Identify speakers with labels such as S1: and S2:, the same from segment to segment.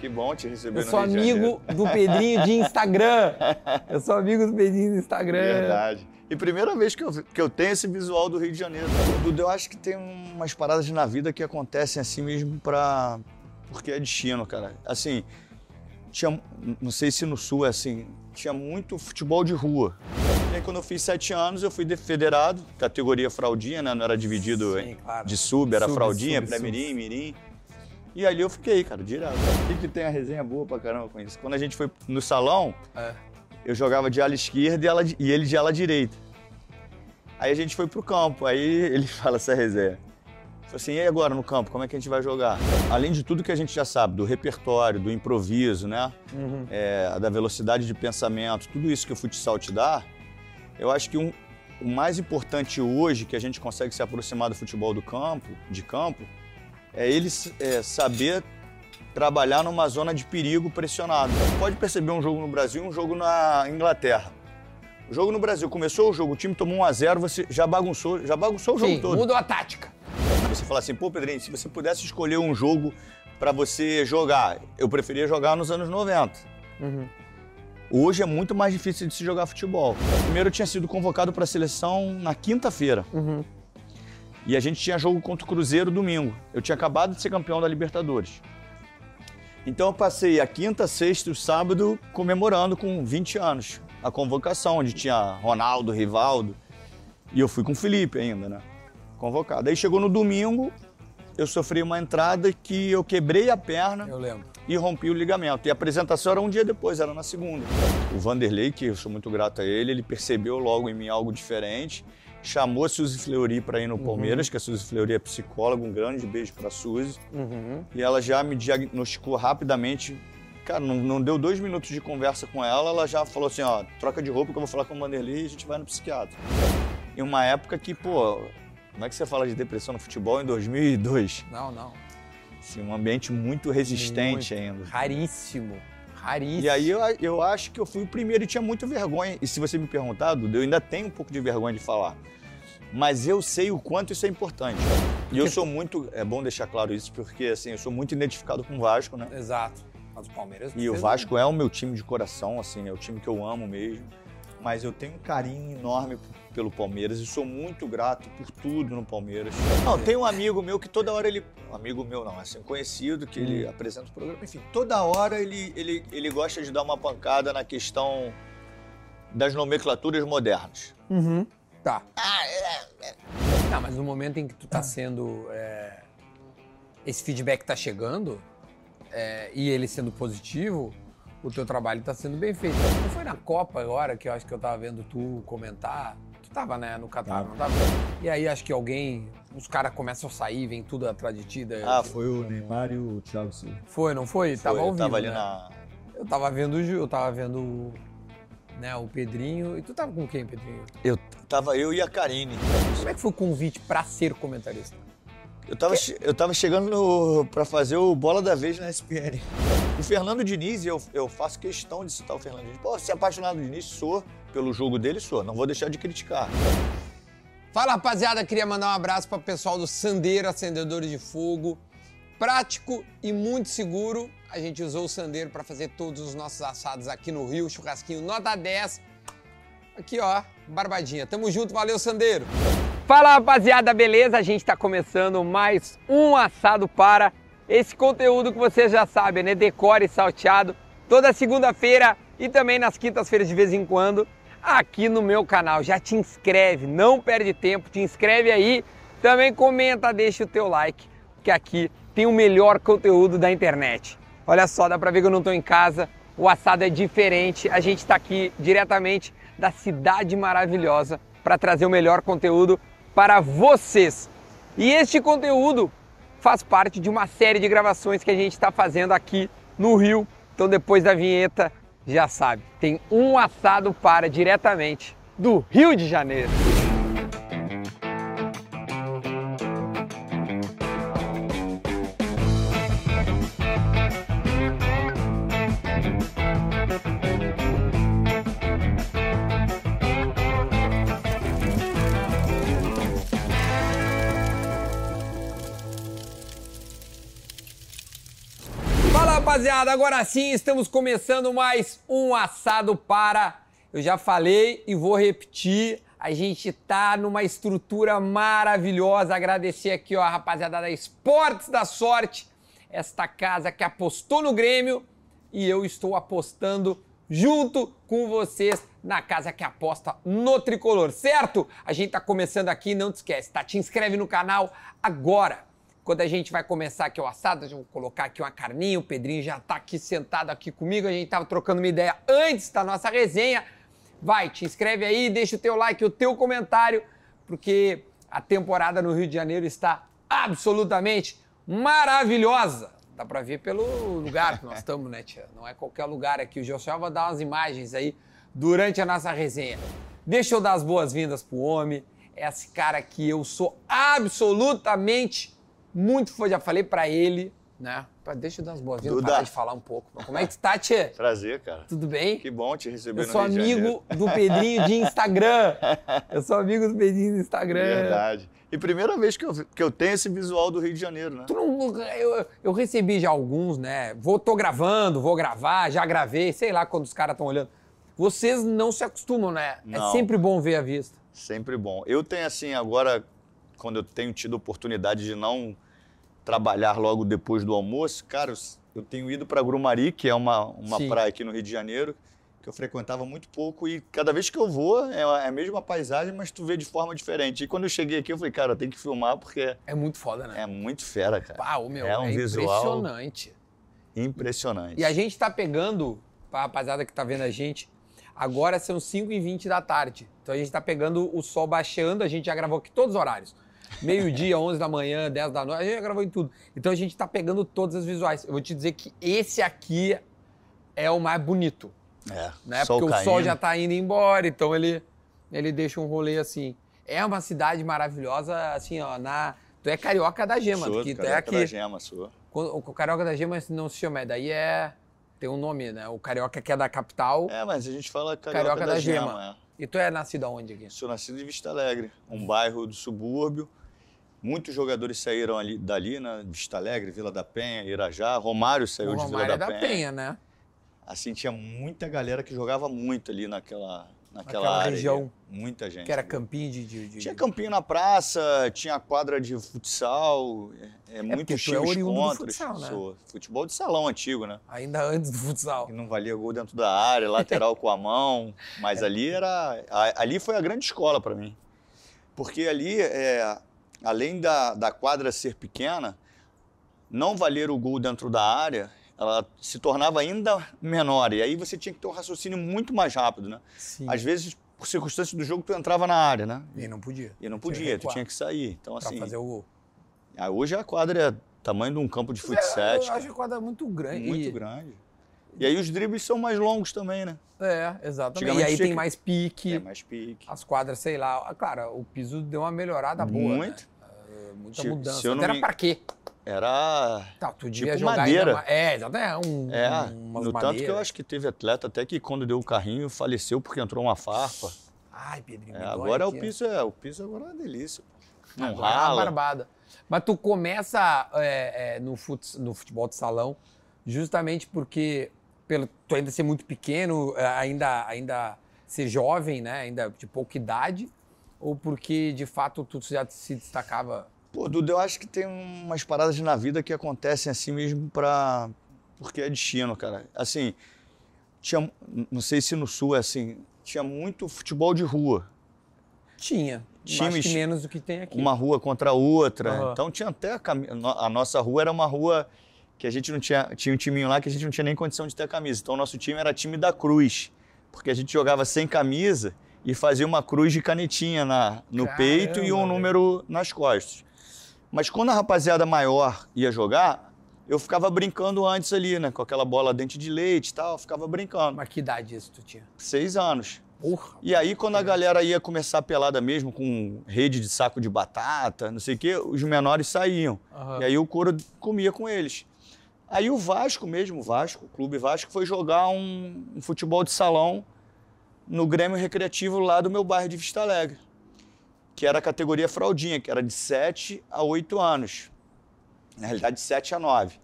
S1: Que bom te receber
S2: Eu
S1: no
S2: sou amigo do Pedrinho de Instagram. Eu sou amigo do Pedrinho do Instagram.
S1: Verdade. E primeira vez que eu, que eu tenho esse visual do Rio de Janeiro. Dudu, eu acho que tem umas paradas na vida que acontecem assim mesmo pra. Porque é destino, cara. Assim, tinha. Não sei se no sul é assim. Tinha muito futebol de rua. E aí, quando eu fiz sete anos, eu fui de- federado, categoria fraldinha, né? Não era dividido
S2: Sim, claro.
S1: de sub, era
S2: Sub,
S1: fraldinha, pré-mirim, mirim. E ali eu fiquei, cara, direto. E que tem a resenha boa pra caramba com isso. Quando a gente foi no salão,
S2: É.
S1: eu jogava de ala esquerda e, ala- e ele de ala direita. Aí a gente foi pro campo, aí ele fala essa resenha. Falei assim, e agora no campo, como é que a gente vai jogar? Além de tudo que a gente já sabe, do repertório, do improviso, né?
S2: Uhum.
S1: É, da velocidade de pensamento, tudo isso que o futsal te dá, eu acho que um- o mais importante hoje que a gente consegue se aproximar do futebol do campo, de campo, é ele é, saber trabalhar numa zona de perigo pressionado. Você pode perceber um jogo no Brasil e um jogo na Inglaterra. O jogo no Brasil, começou o jogo, o time tomou 1 a 0 você já bagunçou, já bagunçou o jogo
S2: Sim,
S1: todo.
S2: mudou a tática.
S1: Você fala assim, pô, Pedrinho, se você pudesse escolher um jogo pra você jogar, eu preferia jogar nos anos 90.
S2: Uhum.
S1: Hoje é muito mais difícil de se jogar futebol. Primeiro eu tinha sido convocado para a seleção na quinta-feira.
S2: Uhum.
S1: E a gente tinha jogo contra o Cruzeiro domingo. Eu tinha acabado de ser campeão da Libertadores. Então eu passei a quinta, sexta e o sábado comemorando com 20 anos a convocação, onde tinha Ronaldo, Rivaldo. E eu fui com o Felipe ainda, né? Convocado. Aí chegou no domingo, eu sofri uma entrada que eu quebrei a perna
S2: Eu lembro.
S1: e rompi o ligamento. E a apresentação era um dia depois, era na segunda. O Vanderlei, que eu sou muito grato a ele, ele percebeu logo em mim algo diferente, chamou a Suzy Fleury para ir no Palmeiras, que a Suzy Fleury é psicóloga, um grande beijo para Suzy.
S2: Uhum.
S1: E ela já me diagnosticou rapidamente. Cara, não, não deu dois minutos de conversa com ela, ela já falou assim, ó, troca de roupa que eu vou falar com o Vanderlei e a gente vai no psiquiatra. Em uma época que, pô, como é que você fala de depressão no futebol em 2002?
S2: Não, não.
S1: Assim, um ambiente muito resistente
S2: Muito.
S1: ainda.
S2: Raríssimo. Raríssimo.
S1: E aí eu, eu acho que eu fui o primeiro e tinha muita vergonha. E se você me perguntar, Dudu, eu ainda tenho um pouco de vergonha de falar. Mas eu sei o quanto isso é importante. E eu sou muito. É bom deixar claro isso, porque assim, eu sou muito identificado com o Vasco, né?
S2: Exato. Mas o Palmeiras.
S1: E o Vasco é o meu time de coração, assim, é o time que eu amo mesmo. Mas eu tenho um carinho enorme p- pelo Palmeiras e sou muito grato por tudo no Palmeiras. Não, tem um amigo meu que toda hora ele. Um amigo meu não, assim, conhecido, que ele apresenta o programa. Enfim, toda hora ele, ele, ele gosta de dar uma pancada na questão das nomenclaturas modernas.
S2: Uhum. Tá. Não, mas no momento em que tu tá sendo. é, esse feedback tá chegando é, e ele sendo positivo, o teu trabalho tá sendo bem feito. Não foi na Copa agora que eu acho que eu tava vendo tu comentar. Tu tava, né, no Catar, não tava? E aí acho que alguém. Os caras começam a sair, vem tudo atrás de ti. daí-
S1: Ah,
S3: Foi o Neymar e o Thiago Silva.
S2: Foi, não foi?
S1: Foi,
S2: tava ao
S1: eu
S2: vivo,
S1: tava ali
S2: né?
S1: na.
S2: Eu tava vendo o Ju, eu tava vendo né, o Pedrinho. E tu tava com quem, Pedrinho?
S1: Eu tava eu e a Karine.
S2: Como é que foi o convite pra ser comentarista?
S1: Eu tava, eu tava chegando no, pra fazer o Bola da Vez na SPN. O Fernando Diniz, eu, eu faço questão de citar o Fernando Diniz. Pô, se é apaixonado do Diniz, sou. Pelo jogo dele, sou. Não vou deixar de criticar.
S2: Fala rapaziada, queria mandar um abraço para o pessoal do Sandeiro Acendedores de Fogo. Prático e muito seguro. A gente usou o Sandeiro para fazer todos os nossos assados aqui no Rio, churrasquinho nota 10. Aqui ó, barbadinha. Tamo junto, valeu Sandeiro. Fala rapaziada, beleza? A gente está começando mais um assado para esse conteúdo que vocês já sabem, né? Decore salteado toda segunda-feira e também nas quintas-feiras de vez em quando aqui no meu canal. Já te inscreve, não perde tempo, te inscreve aí. Também comenta, deixa o teu like, que aqui tem o melhor conteúdo da internet. Olha só, dá pra ver que eu não tô em casa. O assado é diferente. A gente tá aqui diretamente da cidade maravilhosa para trazer o melhor conteúdo para vocês. E este conteúdo faz parte de uma série de gravações que a gente está fazendo aqui no Rio. Então depois da vinheta, já sabe, tem um assado para diretamente do Rio de Janeiro. Rapaziada, agora sim estamos começando mais um assado para. Eu já falei e vou repetir. A gente tá numa estrutura maravilhosa. Agradecer aqui, ó, a rapaziada da Esportes da Sorte, esta casa que apostou no Grêmio e eu estou apostando junto com vocês na casa que aposta no tricolor, certo? A gente tá começando aqui, não te esquece, tá? Te inscreve no canal agora. Quando a gente vai começar aqui o assado, eu vou colocar aqui uma carninha, o Pedrinho já tá aqui sentado aqui comigo, a gente tava trocando uma ideia antes da nossa resenha. Vai, te inscreve aí, deixa o teu like, o teu comentário, porque a temporada no Rio de Janeiro está absolutamente maravilhosa. Dá pra ver pelo lugar que nós estamos, né, tia? Não é qualquer lugar aqui. O Josué vai dar umas imagens aí durante a nossa resenha. Deixa eu dar as boas-vindas pro homem. É esse cara que eu sou absolutamente muito fã. Já falei pra ele, né? Deixa eu dar as boas-vindas, parar de falar um pouco. Como é que tá, tia?
S1: Prazer, cara.
S2: Tudo bem?
S1: Que bom te receber
S2: Eu
S1: no
S2: sou
S1: de Janeiro.
S2: amigo do Pedrinho de Instagram. Eu sou amigo do Pedrinho do Instagram.
S1: Verdade. E primeira vez que eu, que eu tenho esse visual do Rio de Janeiro, né?
S2: Tu não- eu, eu recebi já alguns, né? Vou, tô gravando, vou gravar, já gravei, sei lá quando os caras estão olhando. Vocês não se acostumam, né? É
S1: Não.
S2: sempre bom ver a vista.
S1: Sempre bom. Eu tenho assim, agora, quando eu tenho tido oportunidade de não trabalhar logo depois do almoço, cara, eu, tenho ido para Grumari, que é uma, uma
S2: Sim.
S1: praia aqui no Rio de Janeiro, que eu frequentava muito pouco e cada vez que eu vou é a é a mesma paisagem, mas tu vê de forma diferente. E quando eu cheguei aqui, eu falei, cara, tenho que filmar porque
S2: É muito foda, né?
S1: é muito fera, cara.
S2: O meu,
S1: é
S2: é,
S1: um visual
S2: impressionante.
S1: impressionante.
S2: E a gente tá pegando, pra rapaziada que tá vendo a gente, agora são 5h20 da tarde. Então a gente tá pegando o sol baixando, a gente já gravou aqui todos os horários. Meio-dia, 11 da manhã, 10 da noite, a gente já gravou em tudo. Então a gente tá pegando todas as visuais. Eu vou te dizer que esse aqui é o mais bonito,
S1: É,
S2: né? Porque
S1: caindo.
S2: o sol já tá indo embora, então ele, ele deixa um rolê assim. É uma cidade maravilhosa, assim, ó, na... Tu é carioca da gema,
S1: Sou,
S2: que tu é
S1: carioca
S2: aqui.
S1: da gema, sou.
S2: O carioca da gema não se chama, é, daí é. Tem um nome, né? O carioca que é da capital.
S1: É, mas a gente fala carioca,
S2: Carioca
S1: da,
S2: da
S1: gema.
S2: Gema.
S1: é.
S2: E tu é nascido aonde aqui?
S1: Sou nascido em Vista Alegre, um bairro do subúrbio. Muitos jogadores saíram ali, dali, né? Vista Alegre, Vila da Penha, Irajá. Romário saiu
S2: o
S1: de Vila
S2: Romário
S1: da,
S2: é da
S1: Penha.
S2: Penha, né?
S1: Assim, tinha muita galera que jogava muito ali naquela, naquela,
S2: Naquela
S1: área.
S2: região.
S1: Muita gente.
S2: Que era campinho de. de, de-
S1: Tinha campinho na praça, tinha quadra de futsal, é, é
S2: porque
S1: muitos
S2: tu é
S1: contra.
S2: futsal, né?
S1: Futebol de salão antigo, né?
S2: Ainda antes do futsal.
S1: que não valia gol dentro da área, lateral com a mão, mas ali era, ali foi a grande escola para mim, porque ali, é, além da, da quadra ser pequena, não valer o gol dentro da área, ela se tornava ainda menor e aí você tinha que ter um raciocínio muito mais rápido, né?
S2: Sim.
S1: Às vezes, por circunstâncias do jogo, tu entrava na área, né?
S2: E não podia.
S1: E não podia, tu tinha que sair. Então
S2: Pra
S1: assim,
S2: fazer o gol.
S1: ah, hoje a quadra é tamanho de um campo de
S2: Eu,
S1: futsal,
S2: eu acho a quadra muito grande.
S1: muito
S2: E-
S1: grande. E aí os dribles são mais longos também, né?
S2: É, exatamente. E aí tem
S1: que-
S2: mais pique.
S1: É mais pique.
S2: As quadras, sei lá. Claro, o piso deu uma melhorada boa.
S1: Muito.
S2: Né? É, Muita
S1: Se-
S2: mudança.
S1: não
S2: Era
S1: me-
S2: pra quê?
S1: Era.
S2: Tá, tu devia
S1: Tipo
S2: jogar
S1: madeira.
S2: ainda. É, exatamente. Um,
S1: É,
S2: umas
S1: no tanto que eu
S2: madeiras.
S1: acho que teve atleta até que quando deu o carrinho faleceu porque entrou uma farpa.
S2: Ai, Pedrinho.
S1: É, agora
S2: aqui,
S1: o piso é, o piso agora é uma delícia. Não
S2: Agora é uma
S1: rala.
S2: barbada. Mas tu começa é, é, no, fut- no futebol de salão justamente porque pelo tu ainda ser muito pequeno, é, ainda, ainda ser jovem, né? Ainda de pouca idade, ou porque de fato tu já se destacava.
S1: Pô, Duda, eu acho que tem umas paradas na vida que acontecem assim mesmo pra. Porque é destino, cara. Assim, tinha. Não sei se no sul é assim. Tinha muito futebol de rua.
S2: Tinha.
S1: Times-
S2: menos do que tem aqui.
S1: Uma rua contra a outra.
S2: Aham.
S1: Então tinha até a, no- a nossa rua era uma rua que a gente não tinha. Tinha um timinho lá que a gente não tinha nem condição de ter camisa. Então o nosso time era time da cruz. Porque a gente jogava sem camisa e fazia uma cruz de canetinha na, no
S2: Caramba,
S1: peito e um número nas costas. Mas quando a rapaziada maior ia jogar, eu ficava brincando antes ali, né? Com aquela bola dente de leite e tal, eu ficava brincando.
S2: Mas que idade isso tu tinha?
S1: Seis anos.
S2: Porra.
S1: E aí, quando a galera ia começar a pelada mesmo, com rede de saco de batata, não sei o quê, os menores saíam.
S2: Aham.
S1: E aí o couro comia com eles. Aí o Vasco mesmo, o Vasco, o Clube Vasco, foi jogar um, um futebol de salão no Grêmio Recreativo lá do meu bairro de Vista Alegre, que era a categoria fraldinha, que era de 7 a 8 anos. Na realidade, de 7 a 9.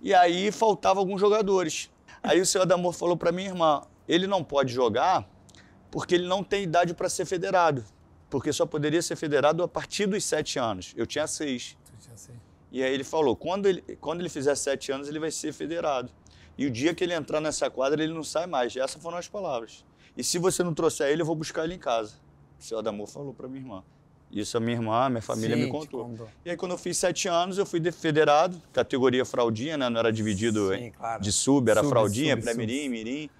S1: E aí faltavam alguns jogadores. Aí o senhor Adamor falou para minha irmã: ele não pode jogar porque ele não tem idade para ser federado. Porque só poderia ser federado a partir dos sete anos. Eu tinha seis. E aí ele falou: quando ele, quando ele fizer sete anos, ele vai ser federado. E o dia que ele entrar nessa quadra, ele não sai mais. Essas foram as palavras. E se você não trouxer ele, eu vou buscar ele em casa. O senhor Adamor falou para minha irmã. Isso a minha irmã, minha família
S2: Sim,
S1: me contou.
S2: contou.
S1: E aí, quando eu fiz sete anos, eu fui de- federado, categoria fraldinha, né? Não era dividido
S2: Sim, claro.
S1: de sub, era
S2: Sub,
S1: fraldinha, pré-mirim, mirim.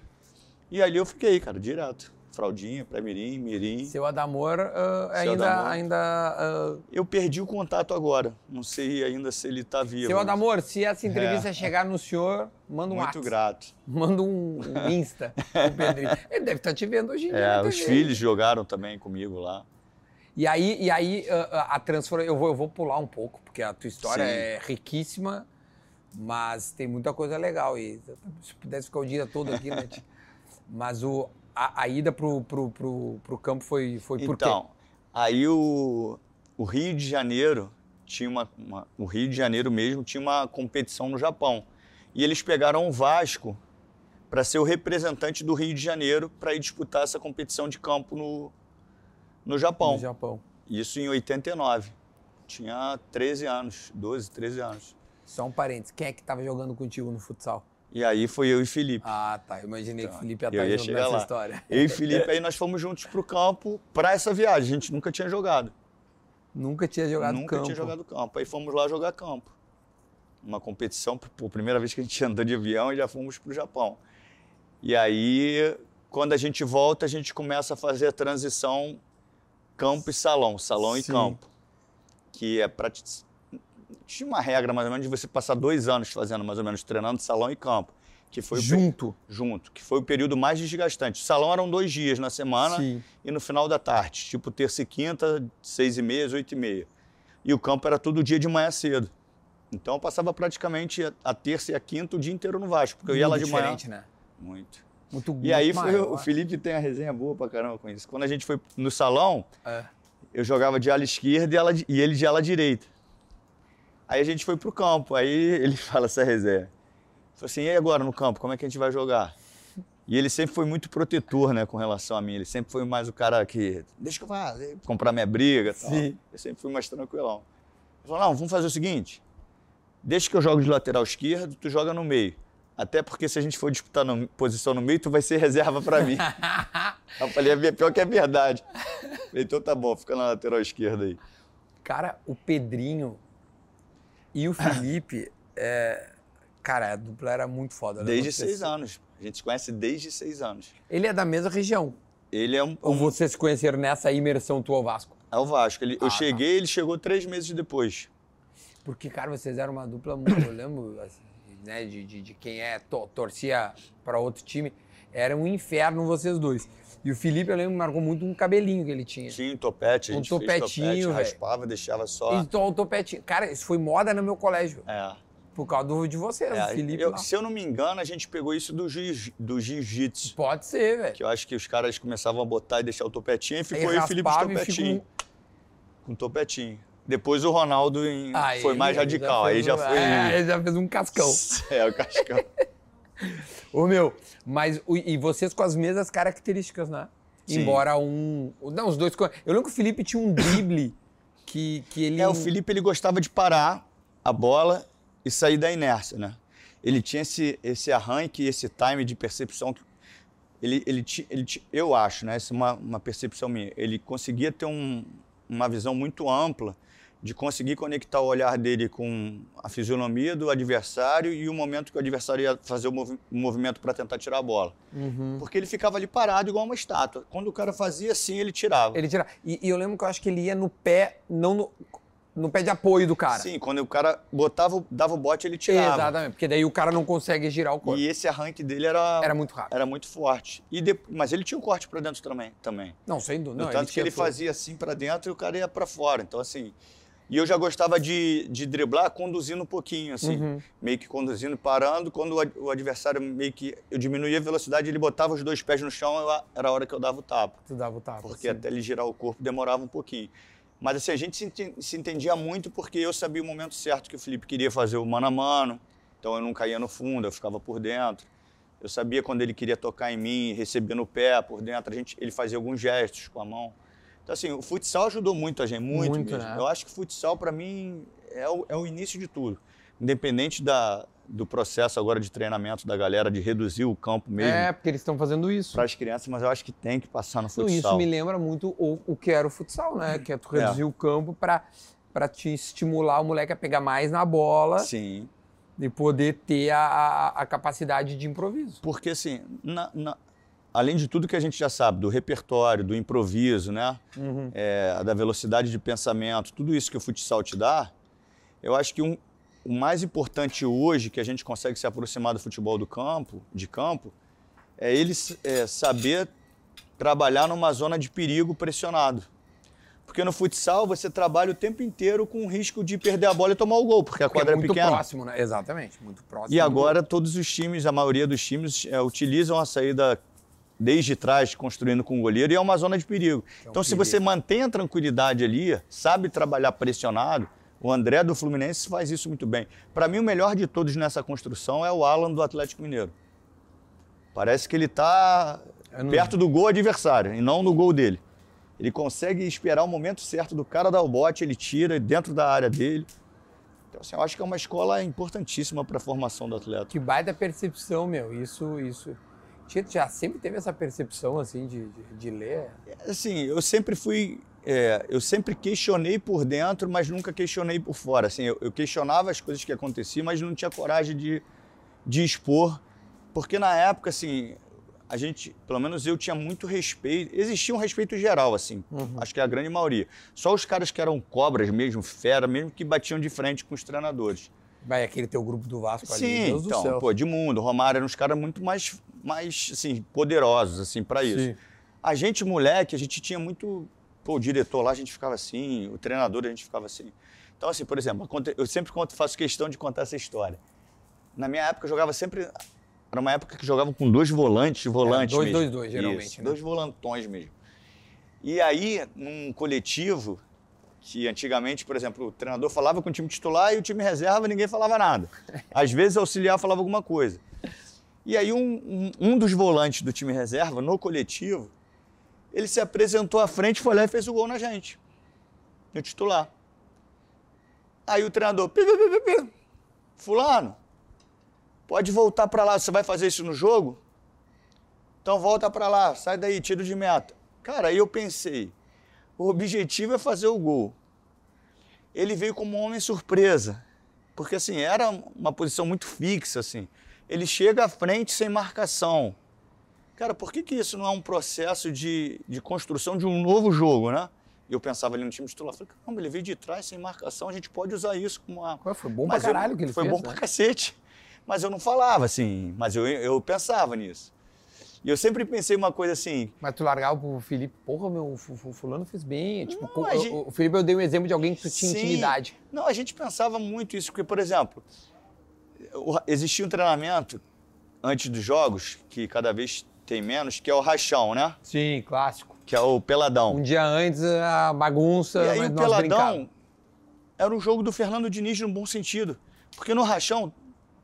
S1: E ali eu fiquei, cara, direto. Fraldinha, pré-mirim, mirim.
S2: Seu Adamor ah,
S1: Seu
S2: ainda.
S1: Adamor.
S2: ainda ah,
S1: Eu perdi o contato agora. Não sei ainda se ele tá vivo.
S2: Seu Adamor, se essa entrevista chegar no senhor, manda um
S1: Muito
S2: WhatsApp.
S1: grato.
S2: Manda um, um Insta pro Pedrinho. Ele deve estar te vendo hoje em dia.
S1: É,
S2: na
S1: os filhos jogaram também comigo lá.
S2: E aí, e aí ah, ah, a transformação. Eu vou, eu vou pular um pouco, porque a tua história
S1: Sim.
S2: é riquíssima, mas tem muita coisa legal. E se pudesse ficar o dia todo aqui, né? Mas o, a, a ida pro, pro campo foi, foi por quê?
S1: Então, aí o, o Rio de Janeiro tinha uma, uma- o Rio de Janeiro mesmo tinha uma competição no Japão e eles pegaram o Vasco para ser o representante do Rio de Janeiro para ir disputar essa competição de campo no, no Japão.
S2: No Japão.
S1: Isso em 89. Tinha 13 anos, 12, 13 anos.
S2: Só um parênteses. Quem é que tava jogando contigo no futsal?
S1: E aí foi eu e Felipe.
S2: Ah, tá. Eu imaginei que o Felipe ia estar
S1: ia
S2: junto
S1: chegar
S2: nessa
S1: lá.
S2: história.
S1: Eu e Felipe aí nós fomos juntos pro campo para essa viagem. A gente nunca tinha jogado.
S2: Nunca tinha jogado
S1: Nunca
S2: campo.
S1: tinha jogado campo. Aí fomos lá jogar campo. Uma competição, pô, primeira vez que a gente andou de avião e já fomos pro Japão. E aí, quando a gente volta, a gente começa a fazer a transição campo e salão, salão e
S2: Sim.
S1: campo. Que é. Tinha uma regra mais ou menos de você passar dois anos fazendo mais ou menos treinando salão e campo. Que foi
S2: Junto.
S1: junto, que foi o período mais desgastante. O salão eram dois dias na semana
S2: Sim.
S1: e no final da tarde, tipo terça e quinta, seis e meia, oito e meia. E o campo era todo dia de manhã cedo. Então eu passava praticamente a- terça e a quinta o dia inteiro no Vasco, porque eu ia lá
S2: Muito
S1: de manhã.
S2: diferente, né?
S1: Muito.
S2: Muito
S1: E aí
S2: muito
S1: foi,
S2: maior.
S1: o Felipe tem a resenha boa pra caramba com isso. Quando a gente foi no salão,
S2: É.
S1: eu jogava de ala esquerda e, ala e ele de ala direita. Aí a gente foi pro campo, aí ele fala essa resenha. Falei assim, e agora no campo, como é que a gente vai jogar? E ele sempre foi muito protetor, né, com relação a mim. Ele sempre foi mais o cara que, deixa que eu vá, comprar minha briga e tal.
S2: Sim.
S1: Eu sempre fui mais tranquilão. Ele falou, não, vamos fazer o seguinte, deixa que eu jogo de lateral esquerdo, tu joga no meio. Até porque se a gente for disputar no- posição no meio, tu vai ser reserva pra mim. eu falei, é pior que é verdade. Falei, então tá bom, fica na lateral esquerda aí.
S2: Cara, o Pedrinho e o Felipe, é... cara, a dupla era muito foda.
S1: Desde seis anos. A gente se conhece desde seis anos.
S2: Ele é da mesma região.
S1: Ele é um,
S2: Ou vocês se conheceram nessa imersão tua ao Vasco?
S1: é o Vasco. Ele-
S2: Ah,
S1: eu
S2: tá.
S1: cheguei, ele chegou três meses depois.
S2: Porque, cara, vocês eram uma dupla muito, eu lembro, assim, né, de, de, de quem é, to- torcia para outro time. Era um inferno vocês dois. E o Felipe, eu lembro, marcou muito um cabelinho que ele tinha.
S1: Tinha um topete, a
S2: Um
S1: gente fez
S2: topetinho,
S1: topete, raspava, deixava só.
S2: Então, o topetinho. Cara, isso foi moda no meu colégio.
S1: É.
S2: Por causa do, de vocês,
S1: É,
S2: Felipe.
S1: eu- se eu não me engano, a gente pegou isso do, jiu- do jiu-jitsu.
S2: Pode ser, velho.
S1: Que eu acho que os caras começavam a botar e deixar o topetinho e ficou
S2: Aí
S1: aí o Felipe topetinho.
S2: fica um-
S1: Com topetinho. Depois o Ronaldo em-
S2: Aí
S1: foi mais radical. aí
S2: fez
S1: já
S2: um-
S1: foi.
S2: É, ele já fez um cascão.
S1: É, o Cascão.
S2: Ô, meu, mas o- e vocês com as mesmas características, né?
S1: Sim.
S2: Embora um. Não, os dois. Eu lembro que o Felipe tinha um drible que, que ele.
S1: É, o Felipe ele gostava de parar a bola e sair da inércia, né? Ele tinha esse, esse arranque, esse time de percepção. que- Ele, ele, ele, eu acho, né? Essa é uma, uma percepção minha. Ele conseguia ter um- uma visão muito ampla de conseguir conectar o olhar dele com a fisionomia do adversário e o momento que o adversário ia fazer o, movi- o movimento para tentar tirar a bola.
S2: Uhum.
S1: Porque ele ficava ali parado igual uma estátua. Quando o cara fazia assim, ele tirava.
S2: Ele tira. E, e eu lembro que eu acho que ele ia no pé, não no, pé de apoio do cara.
S1: Sim, quando o cara botava, dava o bote, ele tirava.
S2: Exatamente, porque daí o cara não consegue girar o corpo.
S1: E esse arranque dele era,
S2: Era muito rápido.
S1: era muito forte. E de- mas ele tinha um corte para dentro também. também.
S2: Não, sem dúvida. Não,
S1: tanto que
S2: tinha
S1: ele
S2: tudo.
S1: fazia assim para dentro e o cara ia para fora. Então, assim. E eu já gostava de, de driblar conduzindo um pouquinho, assim.
S2: Uhum.
S1: Meio que conduzindo, parando. Quando o ad- o adversário meio que. Eu diminuía a velocidade, ele botava os dois pés no chão, eu- era a hora que eu dava o tapa.
S2: Tu dava o tapa.
S1: Porque
S2: assim.
S1: até ele girar o corpo demorava um pouquinho. Mas assim, a gente se se entendia muito porque eu sabia o momento certo que o Felipe queria fazer o mano a mano. Então eu não caía no fundo, eu ficava por dentro. Eu sabia quando ele queria tocar em mim, receber no pé, por dentro. A gente, ele fazia alguns gestos com a mão. Então, assim, o futsal ajudou muito a gente, muito,
S2: Muito,
S1: mesmo.
S2: né?
S1: Eu acho que futsal, para mim, é o, é o início de tudo. Independente da, do processo agora de treinamento da galera, de reduzir o campo mesmo
S2: É, porque eles estão fazendo isso.
S1: para as crianças, mas eu acho que tem que passar no
S2: Então,
S1: futsal.
S2: isso me lembra muito o, o que era o futsal, né? Que é tu reduzir o campo para para te estimular o moleque a pegar mais na bola
S1: Sim.
S2: e poder ter a, a, a capacidade de improviso.
S1: Porque, assim, na- na- além de tudo que a gente já sabe, do repertório, do improviso, né?
S2: Uhum.
S1: É, da velocidade de pensamento, tudo isso que o futsal te dá, eu acho que um- o mais importante hoje que a gente consegue se aproximar do futebol do campo, de campo, é ele é, saber trabalhar numa zona de perigo pressionado. Porque no futsal você trabalha o tempo inteiro com o risco de perder a bola e tomar o gol, porque a
S2: Porque
S1: quadra
S2: é
S1: é
S2: muito
S1: pequena.
S2: próximo, né? Exatamente, muito próximo.
S1: E agora todos os times, a maioria dos times, é, utilizam a saída desde trás, construindo com o goleiro, e é uma zona de perigo.
S2: um
S1: então, se
S2: perigo.
S1: você mantém a tranquilidade ali, sabe trabalhar pressionado, o André do Fluminense faz isso muito bem. Para mim, o melhor de todos nessa construção é o Alan do Atlético Mineiro. Parece que ele está
S2: não-
S1: perto do gol adversário e não no gol dele. Ele consegue esperar o momento certo do cara dar o bote, ele tira dentro da área dele. Então, assim, eu acho que é uma escola importantíssima para a formação do atleta.
S2: Que baita percepção, meu. Isso, isso. Tu já sempre teve essa percepção, assim, de, de, de ler?
S1: Assim, eu sempre fui. é, eu sempre questionei por dentro, mas nunca questionei por fora. Assim, eu, eu questionava as coisas que aconteciam, mas não tinha coragem de, de expor. Porque na época, assim, a gente, pelo menos eu tinha muito respeito. Existia um respeito geral, assim. Acho que é a grande maioria. Só os caras que eram cobras mesmo, fera mesmo, que batiam de frente com os treinadores.
S2: Vai aquele teu grupo do Vasco ali,
S1: Sim,
S2: Deus do
S1: então,
S2: céu.
S1: pô, Edmundo, Romário eram uns caras muito mais, mais assim, poderosos, assim, para isso.
S2: Sim.
S1: A gente, moleque, a gente tinha muito. Pô, o diretor lá a gente ficava assim, o treinador a gente ficava assim. Então, assim, por exemplo, eu sempre conto, faço questão de contar essa história. Na minha época, eu jogava sempre. Era uma época que jogava com dois volantes, volantes
S2: dois,
S1: mesmo.
S2: dois, dois, geralmente,
S1: Isso,
S2: né?
S1: Dois volantões mesmo. E aí, num coletivo, que antigamente, por exemplo, o treinador falava com o time titular e o time reserva ninguém falava nada. Às vezes, o auxiliar falava alguma coisa. E aí, um, um, dos volantes do time reserva, no coletivo, ele se apresentou à frente, foi lá e fez o gol na gente. No titular. Aí o treinador, pi, pi, pi. fulano, pode voltar para lá, você vai fazer isso no jogo? Então volta para lá, sai daí, tiro de meta. Cara, aí eu pensei, o objetivo é fazer o gol. Ele veio como um homem surpresa, porque assim, era uma posição muito fixa, assim. Ele chega à frente sem marcação. Cara, por que, que isso não é um processo de, de construção de um novo jogo, né? Eu pensava ali no time titular, falei, caramba, ele veio de trás sem marcação, a gente pode usar isso como uma...
S2: Ué, Foi bom
S1: Mas
S2: pra
S1: eu-
S2: caralho que ele
S1: Foi
S2: fez,
S1: bom
S2: né?
S1: pra cacete. Mas eu não falava assim, mas eu, eu pensava nisso. E eu sempre pensei uma coisa assim,
S2: Mas tu largava pro Felipe, porra, meu, o fu- fu- fulano fez bem. Tipo, co-
S1: a gente-
S2: o, o Felipe eu dei um exemplo de alguém que tu tinha
S1: Sim.
S2: intimidade.
S1: Não, a gente pensava muito isso, porque, por exemplo, o- existia um treinamento antes dos jogos, que cada vez tem menos, que é o rachão, né?
S2: Sim, clássico.
S1: Que é o peladão.
S2: Um dia antes, a bagunça,
S1: E aí o peladão
S2: brincava.
S1: era um jogo do Fernando Diniz no bom sentido. Porque no rachão,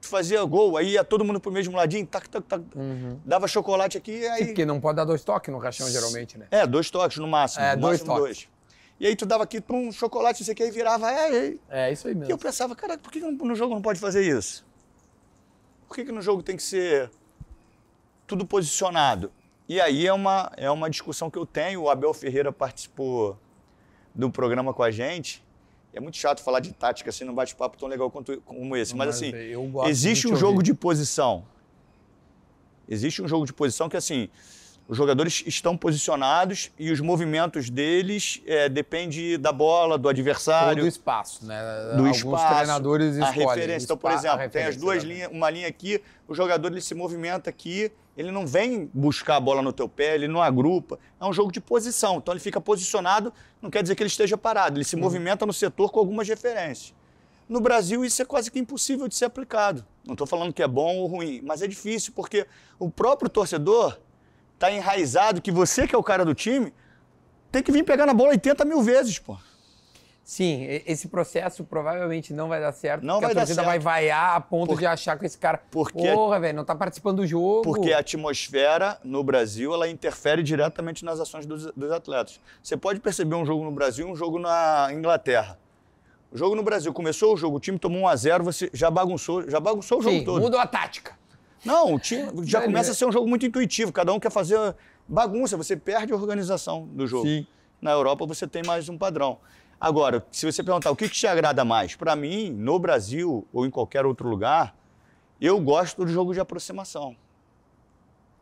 S1: tu fazia gol, aí ia todo mundo pro mesmo ladinho, tac, tac, tac, dava chocolate aqui,
S2: Sim,
S1: aí...
S2: porque não pode dar dois toques no caixão, geralmente, né?
S1: É, dois toques no máximo.
S2: É,
S1: no
S2: dois
S1: máximo
S2: toques.
S1: E aí tu dava aqui um chocolate, não sei o que, aí virava, é, é.
S2: É, isso aí
S1: E eu
S2: mesmo.
S1: pensava, cara, por que no jogo não pode fazer isso? Por que, que no jogo tem que ser tudo posicionado? E aí é uma, é uma discussão que eu tenho. O Abel Ferreira participou do programa com a gente. É muito chato falar de tática assim, num bate-papo tão legal quanto, como esse. Mas, assim,
S2: gosto
S1: existe um jogo de posição. Existe um jogo de posição que, assim, os jogadores estão posicionados e os movimentos deles é, depende da bola, do
S2: Ou
S1: adversário
S2: do espaço, né?
S1: do
S2: Alguns
S1: espaço,
S2: treinadores
S1: a
S2: escolhem.
S1: referência. Então, por
S2: a
S1: exemplo, tem as duas linhas, uma linha aqui, o jogador ele se movimenta aqui, ele não vem buscar a bola no teu pé, ele não agrupa. É um jogo de posição. Então ele fica posicionado, não quer dizer que ele esteja parado, ele se movimenta no setor com algumas referências. No Brasil, isso é quase que impossível de ser aplicado. Não estou falando que é bom ou ruim, mas é difícil, porque o próprio torcedor está enraizado que você, que é o cara do time, tem que vir pegar na bola 80 mil vezes, pô.
S2: Sim, esse processo provavelmente não vai dar certo.
S1: Não vai
S2: a
S1: dar
S2: torcida
S1: certo.
S2: vai vaiar a ponto
S1: Por-
S2: de achar que esse cara.
S1: Porque-
S2: Porra, velho, não tá participando do jogo.
S1: Porque a atmosfera no Brasil ela interfere diretamente nas ações dos, dos atletas. Você pode perceber um jogo no Brasil e um jogo na Inglaterra. O jogo no Brasil começou o jogo, o time tomou 1 a 0, você já bagunçou, já bagunçou o jogo
S2: Sim,
S1: todo.
S2: mudou a tática.
S1: Não, o time já começa a ser um jogo muito intuitivo, cada um quer fazer bagunça, você perde a organização do jogo.
S2: Sim.
S1: Na Europa você tem mais um padrão. Agora, se você perguntar o que, que te agrada mais, para mim, no Brasil ou em qualquer outro lugar, eu gosto do jogo de aproximação.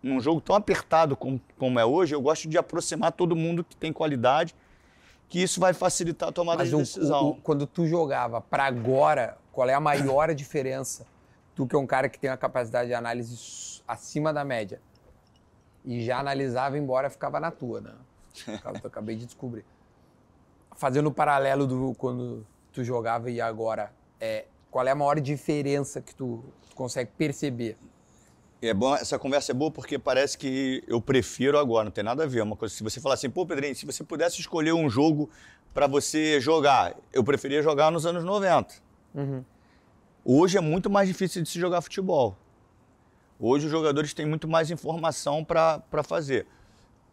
S1: Num jogo tão apertado como, como é hoje, eu gosto de aproximar todo mundo que tem qualidade, que isso vai facilitar a tomada
S2: Mas
S1: de
S2: o-
S1: decisão.
S2: o- quando tu jogava pra agora, qual é a maior diferença? Tu que é um cara que tem uma capacidade de análise acima da média. E já analisava, embora ficava na tua, né? Eu acabei de descobrir. Fazendo o paralelo do quando tu jogava e agora, é, qual é a maior diferença que tu, tu consegue perceber?
S1: É bom, essa conversa é boa porque parece que eu prefiro agora, não tem nada a ver. É Uma coisa, se você falar assim, pô, Pedrinho, se você pudesse escolher um jogo para você jogar, eu preferia jogar nos anos 90. Hoje é muito mais difícil de se jogar futebol. Hoje os jogadores têm muito mais informação para fazer,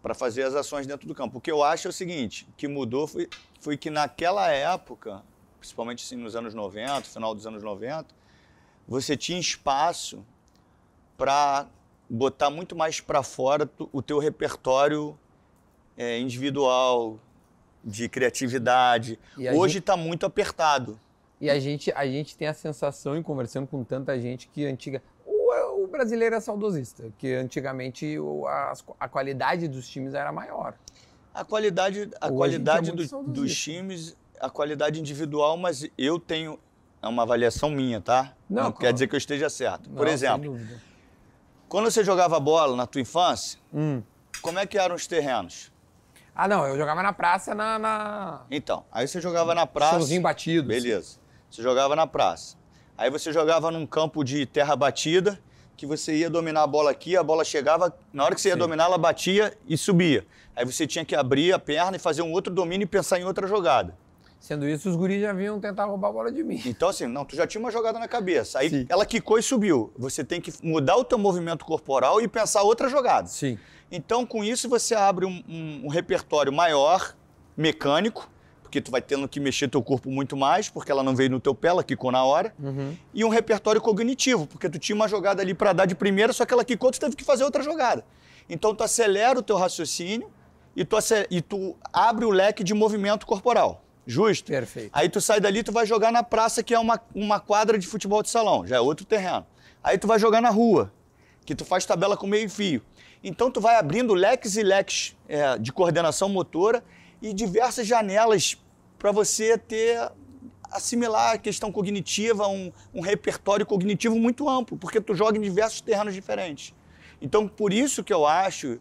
S1: para fazer as ações dentro do campo. O que eu acho é o seguinte, que mudou foi, foi que naquela época, principalmente assim, nos anos 90, final dos anos 90, você tinha espaço para botar muito mais para fora o teu repertório é, individual, de criatividade. Hoje
S2: gente-
S1: está muito apertado.
S2: E a gente, a gente tem a sensação, em conversando com tanta gente, que antiga. Brasileiro é saudosista, que antigamente a, qualidade dos times era maior.
S1: A qualidade, a
S2: Hoje
S1: qualidade
S2: é
S1: do- dos times, a qualidade individual, mas eu tenho é uma avaliação minha, tá?
S2: Não,
S1: Não, quer dizer que eu esteja certo. Por
S2: Não, sem
S1: exemplo, quando você jogava bola na tua infância,
S2: Hum.
S1: como é que eram os terrenos?
S2: Ah, não, eu jogava na praça na. na...
S1: Então, aí você jogava na praça.
S2: Chãozinho batido.
S1: Beleza. Você jogava na praça. Aí você jogava num campo de terra batida, que você ia dominar a bola aqui, a bola chegava, na hora que você ia
S2: Sim.
S1: dominar, ela batia e subia. Aí você tinha que abrir a perna e fazer um outro domínio e pensar em outra jogada.
S2: Sendo isso, os guris já vinham tentar roubar a bola de mim.
S1: Então, assim, não, tu já tinha uma jogada na cabeça. Aí
S2: Sim.
S1: ela quicou e subiu. Você tem que mudar o teu movimento corporal e pensar outra jogada.
S2: Sim.
S1: Então, com isso, você abre um, um- um repertório maior, mecânico, porque tu vai tendo que mexer teu corpo muito mais, porque ela não veio no teu pé, ela quicou na hora.
S2: Uhum.
S1: E um repertório cognitivo, porque tu tinha uma jogada ali para dar de primeira, só que ela quicou, tu teve que fazer outra jogada. Então, tu acelera o teu raciocínio e tu, e tu abre o leque de movimento corporal. Justo?
S2: Perfeito.
S1: Aí tu sai dali, tu vai jogar na praça, que é uma, uma quadra de futebol de salão, já é outro terreno. Aí tu vai jogar na rua, que tu faz tabela com meio fio. Então tu vai abrindo leques e leques é, de coordenação motora e diversas janelas para você ter assimilar a questão cognitiva, um, um repertório cognitivo muito amplo, porque tu joga em diversos terrenos diferentes. Então por isso que eu acho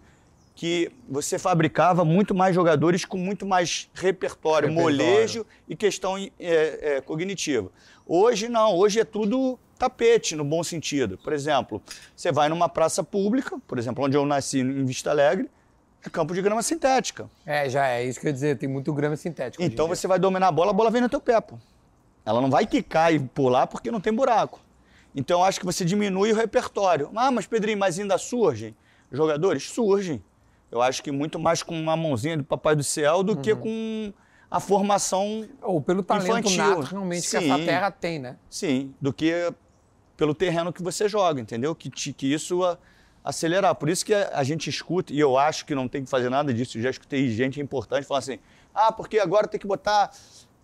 S1: que você fabricava muito mais jogadores com muito mais repertório,
S2: Repertório.
S1: molejo e questão é, é, cognitiva. Hoje não, hoje é tudo tapete no bom sentido. Por exemplo, você vai numa praça pública, por exemplo, onde eu nasci em Vista Alegre, campo de grama sintética.
S2: É, já é isso que eu ia dizer, tem muito grama em
S1: Então você vai dominar a bola, a bola vem no teu pé, pô. Ela não vai quicar e pular porque não tem buraco. Então eu acho que você diminui o repertório. Ah, mas Pedrinho, mas ainda surgem jogadores? Surgem. Eu acho que muito mais com uma mãozinha do Papai do Céu do
S2: Uhum.
S1: que com a formação,
S2: Ou pelo talento
S1: infantil.
S2: nato realmente que essa
S1: Sim.
S2: terra tem, né?
S1: sim, do que pelo terreno que você joga, entendeu? Que, que isso a- acelerar. Por isso que a, gente escuta, e eu acho que não tem que fazer nada disso, eu já escutei gente importante falando assim, ah, porque agora tem que botar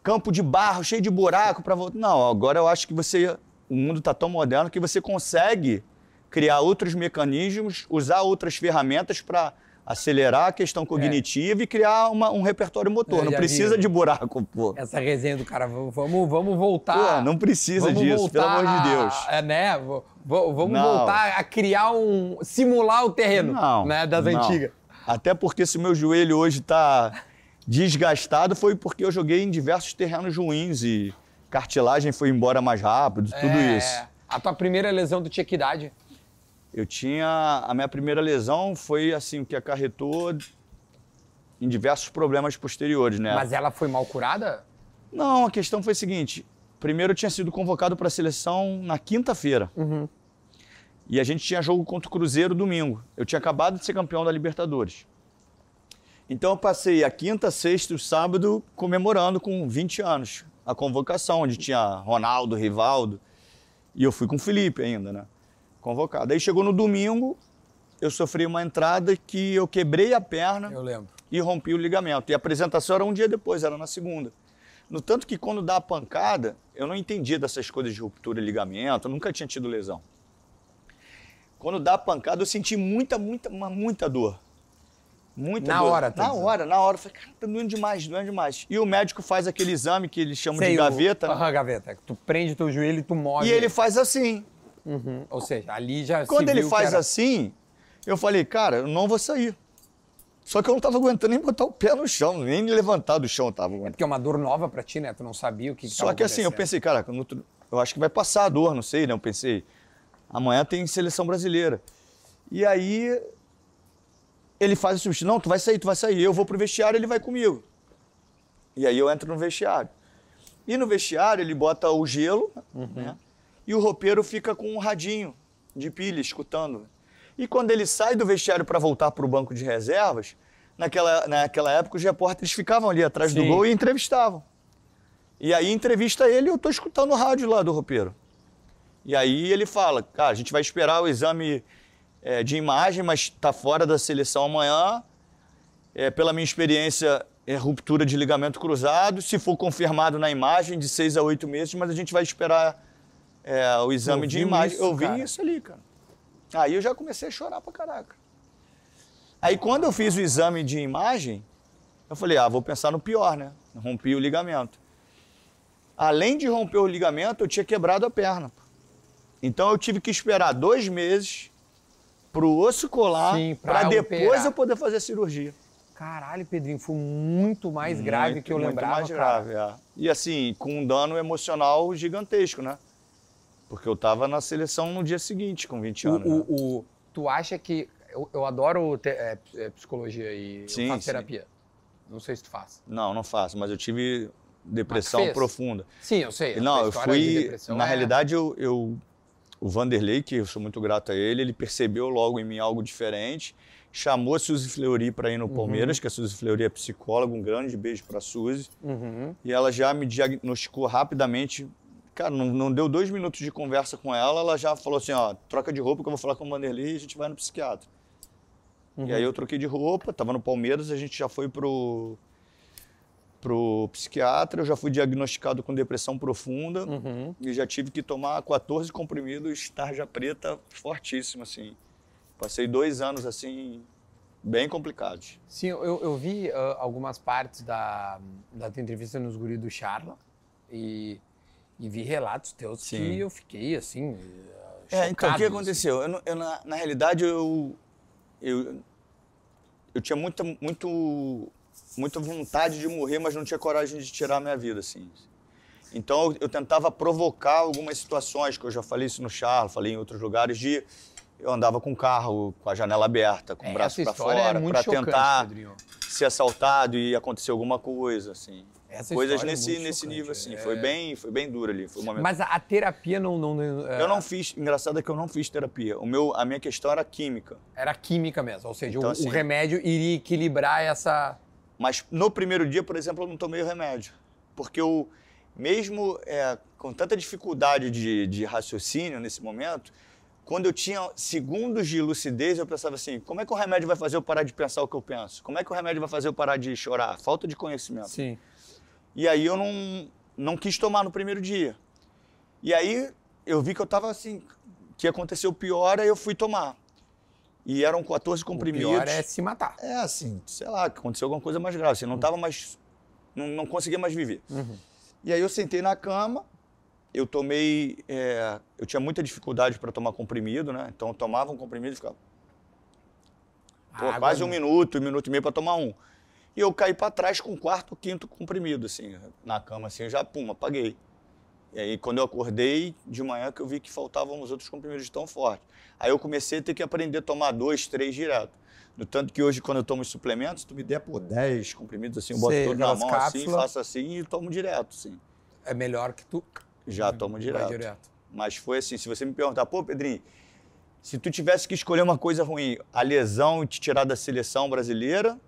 S1: campo de barro, cheio de buraco para voltar. Não, agora eu acho que você, o mundo está tão moderno que você consegue criar outros mecanismos, usar outras ferramentas para acelerar a questão cognitiva e criar uma- um repertório motor.
S2: É.
S1: Não precisa
S2: vi.
S1: de buraco, pô.
S2: Essa resenha do cara, vamos, vamos voltar.
S1: Pô, não precisa
S2: vamos
S1: disso,
S2: voltar
S1: pelo amor de Deus.
S2: É, né? Vamos
S1: Não.
S2: voltar a criar um. simular o terreno
S1: Não,
S2: né, das
S1: não.
S2: antigas.
S1: Até porque se meu joelho hoje está desgastado foi porque eu joguei em diversos terrenos ruins e cartilagem foi embora mais rápido, tudo
S2: É,
S1: isso.
S2: A tua primeira lesão tu tinha que idade?
S1: Eu tinha a minha primeira lesão foi assim o que acarretou em diversos problemas posteriores, né?
S2: Mas ela foi mal curada?
S1: Não, a questão foi a seguinte: primeiro eu tinha sido convocado para a seleção na quinta-feira.
S2: Uhum.
S1: E a gente tinha jogo contra o Cruzeiro domingo. Eu tinha acabado de ser campeão da Libertadores. Então eu passei a quinta, sexta e o sábado comemorando com 20 anos a convocação, onde tinha Ronaldo, Rivaldo. E eu fui com o Felipe ainda, né? Convocado. Aí chegou no domingo, eu sofri uma entrada que eu quebrei a perna
S2: Eu lembro.
S1: e rompi o ligamento. E a apresentação era um dia depois, era na segunda. No tanto que quando dá a pancada, eu não entendia dessas coisas de ruptura e ligamento, eu nunca tinha tido lesão. Quando dá a pancada, eu senti muita, muita, muita dor. Muita
S2: Na
S1: dor.
S2: hora, tá
S1: Na
S2: dizendo?
S1: hora, na hora. Eu falei, cara, tá doendo demais, doendo demais. E o médico faz aquele exame que eles chamam
S2: Sei,
S1: de
S2: o-
S1: gaveta, né?
S2: Aham, gaveta. Tu prende teu joelho e tu move.
S1: E ele faz assim.
S2: Uhum. Ou seja, ali já se
S1: Quando ele faz
S2: era-
S1: assim, eu falei, cara, eu não vou sair. Só que eu não tava aguentando nem botar o pé no chão, nem levantar do chão eu tava aguentando.
S2: Porque é uma dor nova pra ti, né? Tu não sabia o que, que
S1: Só que assim, eu pensei, cara, eu acho que vai passar a dor, não sei, né? Eu pensei, amanhã tem seleção brasileira. E aí ele faz o substituto, não, tu vai sair, tu vai sair. Eu vou pro vestiário, ele vai comigo. E aí eu entro no vestiário. E no vestiário ele bota o gelo, né? E o roupeiro fica com um radinho de pilha, escutando. E quando ele sai do vestiário para voltar pro banco de reservas, naquela, naquela época os repórteres ficavam ali atrás do
S2: Sim.
S1: gol e entrevistavam. E aí entrevista ele e eu tô escutando o rádio lá do roupeiro. E aí ele fala, cara, a gente vai esperar o exame é, de imagem, mas tá fora da seleção amanhã. É, pela minha experiência, é ruptura de ligamento cruzado. Se for confirmado na imagem, de seis a oito meses, mas a gente vai esperar é, o exame de imagem.
S2: isso,
S1: eu vi
S2: cara?
S1: isso ali, cara. Aí eu já comecei a chorar pra caraca. Aí quando eu fiz o exame de imagem, eu falei, ah, vou pensar no pior, né? Rompi o ligamento. Além de romper o ligamento, eu tinha quebrado a perna. Então eu tive que esperar dois meses pro osso colar para depois
S2: operar.
S1: eu poder fazer a cirurgia.
S2: Caralho, Pedrinho, foi muito mais grave
S1: Muito,
S2: que eu
S1: muito
S2: lembrava,
S1: mais
S2: cara.
S1: grave, é. E assim, com um dano emocional gigantesco, né? Porque eu tava na seleção no dia seguinte, com 20
S2: O,
S1: anos. né?
S2: o- o- tu acha que... Eu, eu adoro te- é, é, psicologia e
S1: Sim,
S2: faço
S1: sim.
S2: terapia. Não sei se tu faz.
S1: Não, não faço, mas eu tive depressão profunda.
S2: Sim, eu sei.
S1: Não, eu fui. Na
S2: é-
S1: realidade, eu, eu- o Vanderlei, que eu sou muito grato a ele, ele percebeu logo em mim algo diferente. Chamou a Suzy Fleury para
S2: Uhum.
S1: ir no Palmeiras, que a Suzy Fleury é psicóloga. Um grande beijo para a Suzy.
S2: Uhum.
S1: E ela já me diagnosticou rapidamente. Cara, não, não deu dois minutos de conversa com ela, ela já falou assim: ó, troca de roupa que eu vou falar com o Vanderlei e a gente vai no psiquiatra.
S2: Uhum.
S1: E aí eu troquei de roupa, tava no Palmeiras, a gente já foi pro, pro psiquiatra, eu já fui diagnosticado com depressão profunda
S2: Uhum.
S1: e já tive que tomar 14 comprimidos tarja preta fortíssimo, assim. Passei dois anos, assim, bem complicados.
S2: Sim, eu, eu vi ah, algumas partes da, da tua entrevista nos Guri do Charla e, e vi relatos teus
S1: Sim.
S2: que eu fiquei assim.
S1: É, então, o que
S2: chocado,
S1: aconteceu? Eu, não- eu, na, na realidade, eu, eu, eu tinha muita, muito, muita vontade de morrer, mas não tinha coragem de tirar a minha vida, assim. Então, eu, eu tentava provocar algumas situações, que eu já falei isso no Charles, falei em outros lugares, de eu andava com o carro, com a janela aberta, com
S2: É,
S1: o braço
S2: essa
S1: para
S2: história
S1: fora,
S2: é
S1: para
S2: chocante,
S1: tentar
S2: Pedrinho.
S1: ser assaltado e acontecer alguma coisa, assim.
S2: Essa
S1: Coisas
S2: história é
S1: nesse, nesse nível, assim.
S2: é.
S1: Foi, bem, foi bem duro ali. Foi um momento
S2: Mas a, a terapia não. não, não, é,
S1: eu não fiz, engraçado é que eu não fiz terapia. O meu, a minha questão era química.
S2: Era química mesmo, ou seja,
S1: Então,
S2: o,
S1: assim-
S2: o remédio iria equilibrar essa.
S1: Mas no primeiro dia, por exemplo, eu não tomei o remédio. Porque eu, mesmo é, com tanta dificuldade de, de raciocínio nesse momento, quando eu tinha segundos de lucidez, eu pensava assim: como é que o remédio vai fazer eu parar de pensar o que eu penso? Como é que o remédio vai fazer eu parar de chorar? Falta de conhecimento.
S2: Sim.
S1: E aí eu não, não quis tomar no primeiro dia. E aí eu vi que eu estava assim, que aconteceu pior, aí eu fui tomar. E eram 14
S2: O
S1: comprimidos.
S2: pior é se matar.
S1: É assim, sei lá, que aconteceu alguma coisa mais grave. Assim, não tava mais. Não, não conseguia mais viver.
S2: Uhum.
S1: E aí eu sentei na cama, eu tomei. é, eu tinha muita dificuldade para tomar comprimido, né? Então eu tomava um comprimido e ficava. Pô, quase um minuto, um minuto e meio para tomar um. E eu caí para trás com o quarto, quinto comprimido, assim, na cama, assim, eu já, pum, apaguei. E aí, quando eu acordei de manhã, que eu vi que faltavam os outros comprimidos tão forte. Aí eu comecei a ter que aprender a tomar dois, três direto. No tanto que hoje, quando eu tomo os suplementos, tu me der por 10 comprimidos assim, eu boto
S2: Sei,
S1: todo na mão assim, faço assim e tomo direto, assim.
S2: É melhor que tu.
S1: Já tomo direto.
S2: direto.
S1: Mas foi assim, se você me perguntar, pô, Pedrinho, se tu tivesse que escolher uma coisa ruim, a lesão e te tirar da seleção brasileira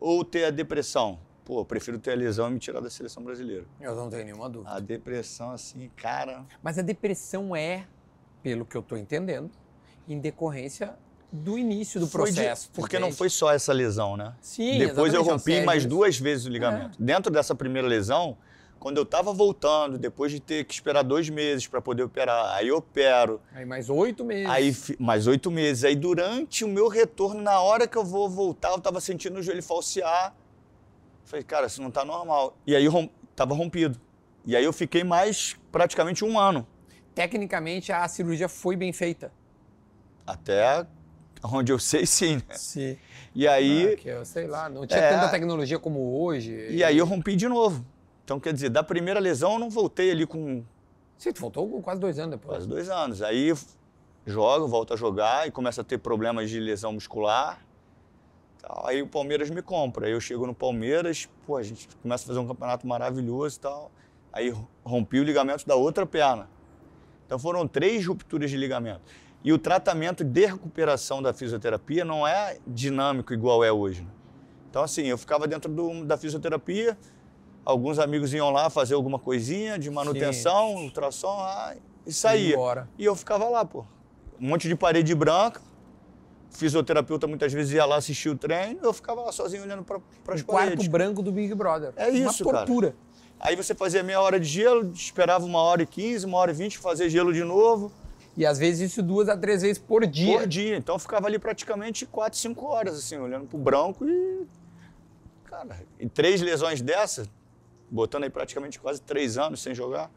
S1: ou ter a depressão? Pô, prefiro ter a lesão e me tirar da seleção brasileira.
S2: Eu não tenho nenhuma dúvida.
S1: A depressão, assim, cara.
S2: Mas a depressão é, pelo que eu tô entendendo, em decorrência do início do
S1: de-
S2: processo. tu
S1: porque não
S2: entende?
S1: foi só essa lesão, né?
S2: Sim,
S1: Depois eu rompi
S2: assédio,
S1: mais duas vezes o ligamento. Dentro dessa primeira lesão, quando eu tava voltando, depois de ter que esperar dois meses para poder operar, aí eu opero,
S2: Aí mais oito meses.
S1: aí mais oito meses. Aí durante o meu retorno, na hora que eu vou voltar, eu tava sentindo o joelho falsear. Falei, cara, isso não tá normal. E aí rom... tava rompido. E aí eu fiquei mais praticamente um ano.
S2: Tecnicamente, a cirurgia foi bem feita.
S1: Até onde eu sei, sim. né?
S2: Sim.
S1: E aí,
S2: que eu sei lá, não tinha
S1: É.
S2: tanta tecnologia como hoje.
S1: e aí eu rompi de novo. Então, quer dizer, da primeira lesão eu não voltei ali com
S2: Sim, tu voltou quase dois anos depois.
S1: quase dois anos. Aí jogo, volto a jogar e começo a ter problemas de lesão muscular. Tal. Aí o Palmeiras me compra. Aí eu chego no Palmeiras, pô, a gente começa a fazer um campeonato maravilhoso e tal. Aí rompi o ligamento da outra perna. Então foram três rupturas de ligamento. E o tratamento de recuperação da fisioterapia não é dinâmico igual é hoje. né? Então, assim, eu ficava dentro do- da fisioterapia, alguns amigos iam lá fazer alguma coisinha de manutenção, ultrassom, ah, e saía.
S2: Embora.
S1: E eu ficava lá, pô. Um monte de parede branca. Fisioterapeuta muitas vezes ia lá assistir o treino, eu ficava lá sozinho olhando para as
S2: O quarto
S1: paredes.
S2: branco do Big Brother.
S1: É isso,
S2: Uma
S1: cara.
S2: tortura.
S1: Aí você fazia meia hora de gelo, esperava uma hora e quinze, uma hora e vinte, fazer gelo de novo,
S2: E às vezes isso duas a três vezes por dia.
S1: por dia. Então eu ficava ali praticamente quatro, cinco horas, assim, olhando pro branco e. Cara, e três lesões dessa, botando aí praticamente quase três anos sem jogar.